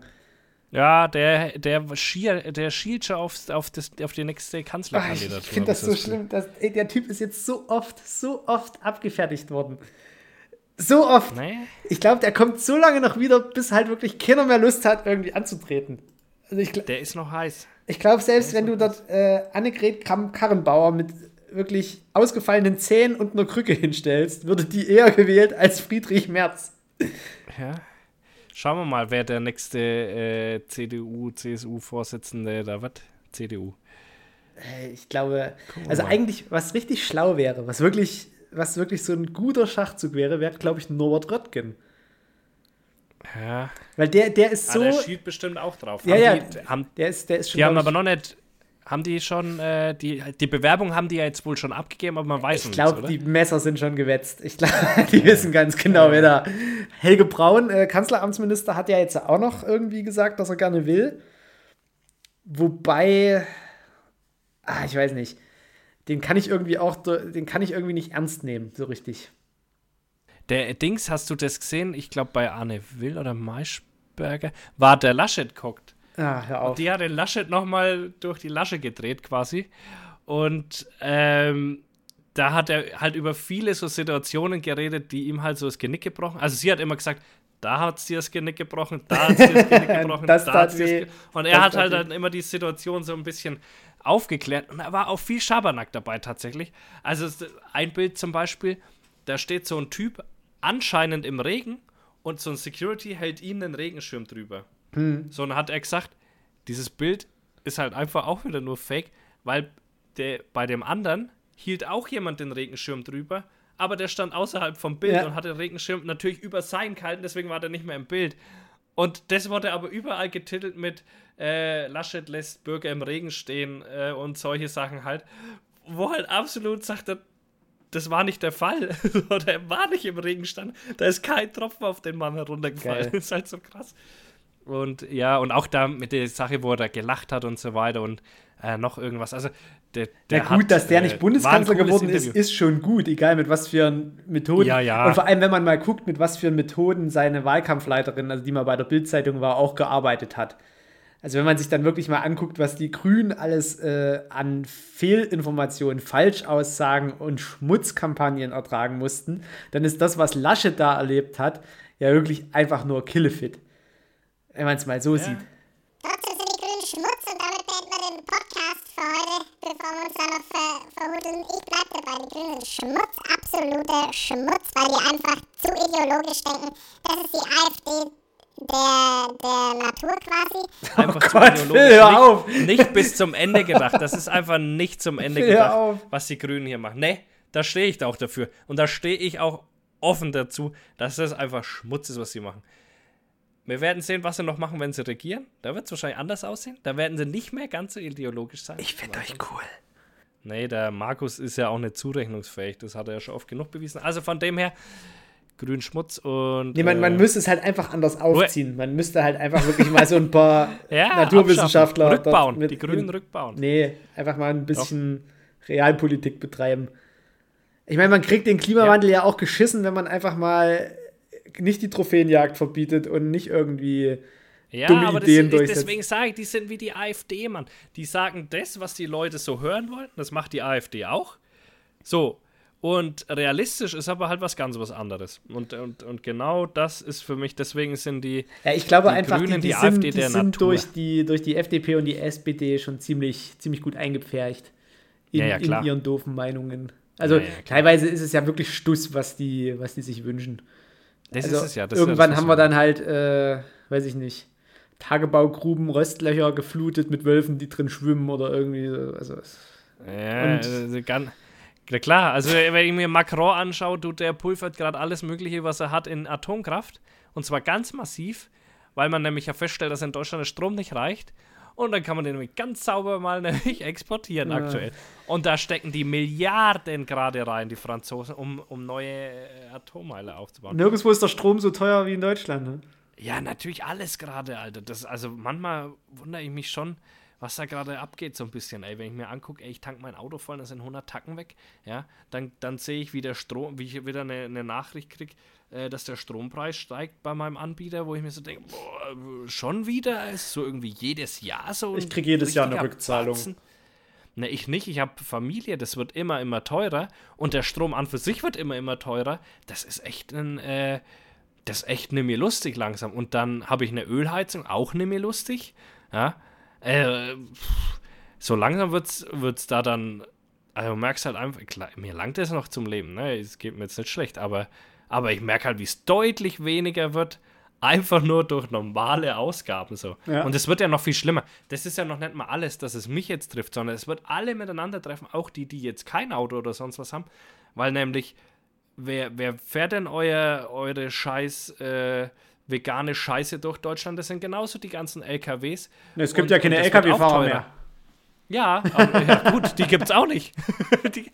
Ja, der, der, schiel, der schielt schon auf, auf, das, auf die nächste ich Kanzlerkandidatur. ich finde das so schlimm. Dass, ey, der Typ ist jetzt so oft, so oft abgefertigt worden. So oft. Nee? Ich glaube, der kommt so lange noch wieder, bis halt wirklich keiner mehr Lust hat, irgendwie anzutreten. Also ich, Der ist noch heiß. ich glaube, selbst wenn du dort äh, Annegret Kramp-Karrenbauer mit wirklich ausgefallenen Zähnen und einer Krücke hinstellst, würde die eher gewählt als Friedrich Merz. Ja. Schauen wir mal, wer der nächste äh, CDU, CSU-Vorsitzende da wird. CDU. Äh, Ich glaube, also mal. eigentlich, was richtig schlau wäre, was wirklich, was wirklich so ein guter Schachzug wäre, wäre, glaube ich, Norbert Röttgen. Ja. Weil der, der ist Ah, so. der schielt bestimmt auch drauf. Ja, haben ja. Die, haben, der ist, der ist schon. die haben aber noch nicht. Haben die schon, äh, die, die Bewerbung haben die ja jetzt wohl schon abgegeben, aber man weiß ich noch glaube, nichts, die oder? Messer sind schon gewetzt. Ich glaube, die wissen ganz genau, wer da. Helge Braun, äh, Kanzleramtsminister, hat ja jetzt auch noch irgendwie gesagt, dass er gerne will. Wobei, ah, ich weiß nicht. Den kann ich irgendwie auch, den kann ich irgendwie nicht ernst nehmen, so richtig. Der Dings, hast du das gesehen? Ich glaube, bei Arne Will oder Maischberger war der Laschet guckt. Ah, hör auf. Die hat den Laschet nochmal durch die Lasche gedreht quasi. Und ähm, da hat er halt über viele so Situationen geredet, die ihm halt so das Genick gebrochen. Also sie hat immer gesagt, da hat sie das Genick gebrochen, da hat sie das Genick gebrochen, Das da hat sie das Und er hat halt dann immer die Situation so ein bisschen aufgeklärt. Und da war auch viel Schabernack dabei tatsächlich. Also ein Bild zum Beispiel, da steht so ein Typ anscheinend im Regen und so ein Security hält ihm den Regenschirm drüber. So, und dann hat er gesagt, dieses Bild ist halt einfach auch wieder nur fake, weil der, bei dem anderen hielt auch jemand den Regenschirm drüber, aber der stand außerhalb vom Bild Ja. und hat den Regenschirm natürlich über sein gehalten, deswegen war der nicht mehr im Bild. Und das wurde aber überall getitelt mit äh, Laschet lässt Bürger im Regen stehen äh, und solche Sachen halt, wo halt absolut sagt, er, das war nicht der Fall. Oder er war nicht im Regen stand. Da ist kein Tropfen auf den Mann heruntergefallen. Geil. Das ist halt so krass. Und ja, und auch da mit der Sache, wo er da gelacht hat und so weiter und äh, noch irgendwas. Also, der, der Ja, gut, hat, dass der äh, nicht ein Bundeskanzler geworden ist, Interview. ist schon gut, egal mit was für Methoden. Ja, ja. Und vor allem, wenn man mal guckt, mit was für Methoden seine Wahlkampfleiterin, also die mal bei der Bildzeitung war, auch gearbeitet hat. Also wenn man sich dann wirklich mal anguckt, was die Grünen alles äh, an Fehlinformationen, Falschaussagen und Schmutzkampagnen ertragen mussten, dann ist das, was Laschet da erlebt hat, ja wirklich einfach nur Killefit. Wenn man es mal so sieht. Trotzdem sind die Grünen Schmutz und damit beenden wir den Podcast für heute, bevor wir uns da noch ver verhudeln. Ich bleib dabei, die Grünen Schmutz, absoluter Schmutz, weil die einfach zu ideologisch denken. Das ist die AfD der, der Natur quasi. Einfach zu Oh Gott, ideologisch. Hör nicht, auf. nicht bis zum Ende gedacht. Das ist einfach nicht zum Ende hör gedacht, auf. was die Grünen hier machen. Nee, da stehe ich da auch dafür. Und da stehe ich auch offen dazu, dass das einfach Schmutz ist, was sie machen. Wir werden sehen, was sie noch machen, wenn sie regieren. Da wird es wahrscheinlich anders aussehen. Da werden sie nicht mehr ganz so ideologisch sein. Ich finde euch cool. Nee, der Markus ist ja auch nicht zurechnungsfähig. Das hat er ja schon oft genug bewiesen. Also von dem her, grün Schmutz und. Nee, man, man äh, müsste es halt einfach anders aufziehen. Man müsste halt einfach wirklich mal so ein paar ja, Naturwissenschaftler Rückbauen. mit die Grünen rückbauen. Nee, einfach mal ein bisschen Realpolitik betreiben. Ich meine, man kriegt den Klimawandel ja. auch geschissen, wenn man einfach mal nicht die Trophäenjagd verbietet und nicht irgendwie. Ja, dumme aber das, Ideen ist- durchsetzt. deswegen sage ich, die sind wie die AfD, Mann. Die sagen das, was die Leute so hören wollen. Das macht die AfD auch. So. Und realistisch ist aber halt was ganz was anderes. Und, und, und genau das ist für mich, deswegen sind die. Ja, ich glaube Die einfach, Grünen, die, die die sind, AfD die der sind Natur. durch, die, durch die FDP und die SPD schon ziemlich, ziemlich gut eingepfercht in, Ja, ja, in ihren doofen Meinungen. Also Ja, teilweise ist es ja wirklich Stuss, was die, was die sich wünschen. Das Also ist es ja. Irgendwann ja haben wir dann halt, äh, weiß ich nicht, Tagebaugruben, Röstlöcher geflutet mit Wölfen, die drin schwimmen oder irgendwie so. Also, ja, also ganz, klar, also wenn ich mir Macron anschaue, tut der pulvert gerade alles Mögliche, was er hat, in Atomkraft. Und zwar ganz massiv, weil man nämlich ja feststellt, dass in Deutschland der Strom nicht reicht. Und dann kann man den nämlich ganz sauber mal nämlich exportieren ja. aktuell. Und da stecken die Milliarden gerade rein, die Franzosen, um, um neue äh, Atommeile aufzubauen. Nirgendwo ist der Strom so teuer wie in Deutschland, ne? Ja, natürlich alles gerade, Alter. Das, also manchmal wundere ich mich schon, was da gerade abgeht, so ein bisschen, ey. Wenn ich mir angucke, ey, ich tank mein Auto voll, da sind 100 Tacken weg, ja, dann, dann sehe ich, wie der Strom, wie ich wieder eine, eine Nachricht kriege, äh, dass der Strompreis steigt bei meinem Anbieter, wo ich mir so denke, boah, schon wieder? Ist so irgendwie jedes Jahr so. Ich kriege jedes Jahr eine Rückzahlung. Batzen. Ne, ich nicht. Ich habe Familie, das wird immer, immer teurer. Und der Strom an für sich wird immer, immer teurer. Das ist echt ein, äh, das ist echt nicht mehr lustig langsam. Und dann habe ich eine Ölheizung, auch nicht mehr lustig. Ja, äh, so langsam wird es da dann, also du merkst halt einfach, klar, mir langt es noch zum Leben, ne? Es geht mir jetzt nicht schlecht, aber, aber ich merke halt, wie es deutlich weniger wird, einfach nur durch normale Ausgaben so. Ja. Und es wird ja noch viel schlimmer. Das ist ja noch nicht mal alles, dass es mich jetzt trifft, sondern es wird alle miteinander treffen, auch die, die jetzt kein Auto oder sonst was haben, weil nämlich, wer, wer fährt denn euer, eure scheiß, äh, vegane Scheiße durch Deutschland. Das sind genauso die ganzen LKWs. Es gibt und, ja keine LKW-Fahrer mehr. Ja, aber, ja, gut, die gibt es auch nicht. die,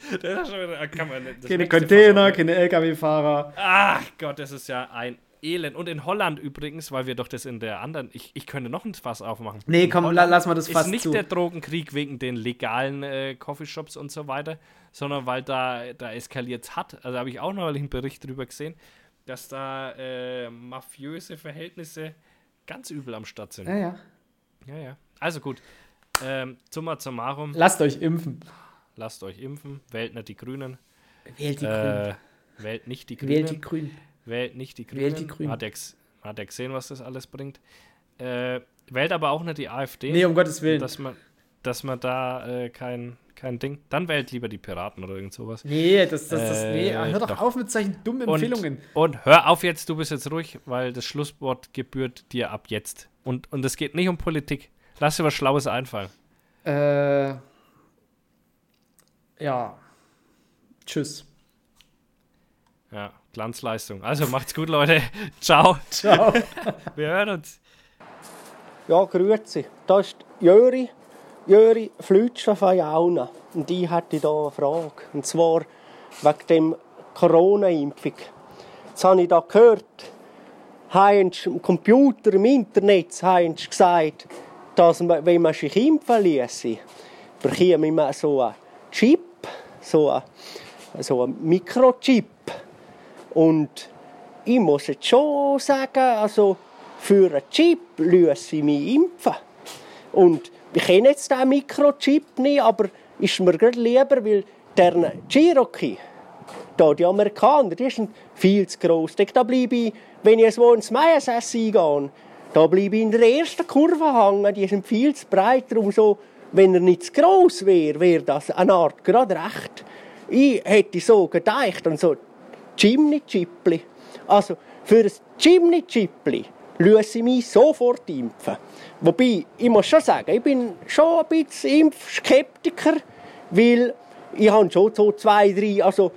nicht keine Container, keine LKW-Fahrer. Ach Gott, das ist ja ein Elend. Und in Holland übrigens, weil wir doch das in der anderen, ich, ich könnte noch ein Fass aufmachen. Nee, komm, Holland lass mal das Fass ist nicht zu. der Drogenkrieg wegen den legalen äh, Coffeeshops und so weiter, sondern weil da, da eskaliert es hat. Also habe ich auch noch einen Bericht drüber gesehen dass da äh, mafiöse Verhältnisse ganz übel am Start sind. Ja, ja. Ja, ja. Also gut. Ähm, summa summarum. Lasst euch impfen. Lasst euch impfen. Wählt nicht die Grünen. Wählt die äh, Grünen. Wählt nicht die Grünen. Wählt die Grünen. Wählt nicht die Grünen. Wählt die Grünen. Hat er, hat er gesehen, was das alles bringt. Äh, wählt aber auch nicht die AfD. Nee, um Gottes Willen. Dass man, dass man da äh, kein kein Ding. Dann wählt lieber die Piraten oder irgend sowas. Nee, das, das, das, nee. Äh, hör doch, doch, auf mit solchen dummen Empfehlungen. Und, und, hör auf jetzt, du bist jetzt ruhig, weil das Schlusswort gebührt dir ab jetzt. Und, und es geht nicht um Politik. Lass dir was Schlaues einfallen. Äh. Ja. Tschüss. Ja, Glanzleistung. Also macht's gut, Leute. Ciao. Ciao. Wir hören uns. Ja, grüezi. Da ist Jöri Jöri Flütschler von Jauna. Und ich hatte hier eine Frage. Und zwar wegen dem Corona-Impfung. Jetzt habe ich da gehört, haben im Computer, im Internet haben gesagt, dass man, wenn man sich impfen ließe, bekäme man so einen Chip, so einen, so einen Mikrochip. Und ich muss jetzt schon sagen, also für einen Chip ließe ich mich impfen. Und ich kenne jetzt diesen Mikrochip nicht, aber ist mir gerade lieber, weil der Cherokee, da die Amerikaner, die sind viel zu gross. Da bleibe ich, wenn ich jetzt ins Meiersass eingehe, da bleibe ich in der ersten Kurve hängen, die sind viel zu breit, darum so, wenn er nicht zu gross wäre, wäre das eine Art gerade recht. Ich hätte so gedacht, an so Chimney-Chipli. Also, für ein Chimney-Chipli lasse ich mich sofort impfen. Wobei, ich muss schon sagen, ich bin schon ein bisschen Impfskeptiker, weil ich habe schon so zwei, drei, also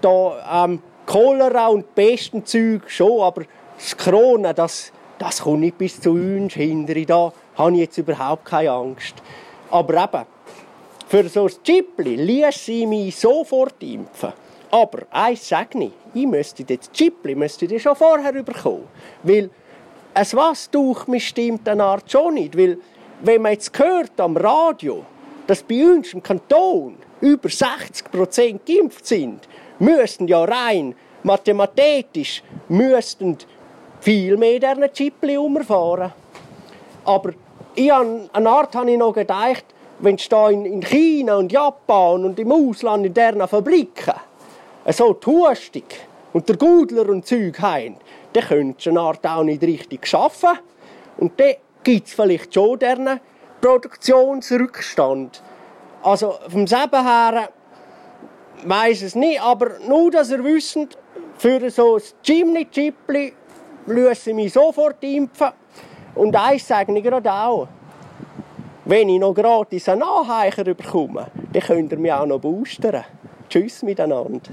da ähm, Cholera und besten Zeug schon, aber das Corona, das, das kommt nicht bis zu uns hinter. Da habe ich jetzt überhaupt keine Angst. Aber eben, für so ein Chipli ließ ich mich sofort impfen. Aber eins sage ich, ich müsste das Chipli schon vorher bekommen. Weil ein Wasstuch stimmt eine Art schon nicht, weil wenn man jetzt hört am Radio, dass bei uns im Kanton über 60 Prozent geimpft sind, müssten ja rein mathematisch müssten viel mehr dieser Chipli umfahren. Aber ich an eine Art habe ich noch gedacht, wenn es da in China und Japan und im Ausland in deren Fabriken so die Hustung und der Gudler und Zeug haben, dann könntest du eine Art auch nicht richtig arbeiten. Und dann gibt es vielleicht schon diesen Produktionsrückstand. Also vom Seben her weiß es nicht, aber nur, dass ihr wisst, für so ein Chimney-Chipli lasse ich mich sofort impfen. Und eins sage ich gerade auch. Wenn ich noch gratis einen Anheicher bekomme, dann könnt ihr mich auch noch boostern. Tschüss miteinander.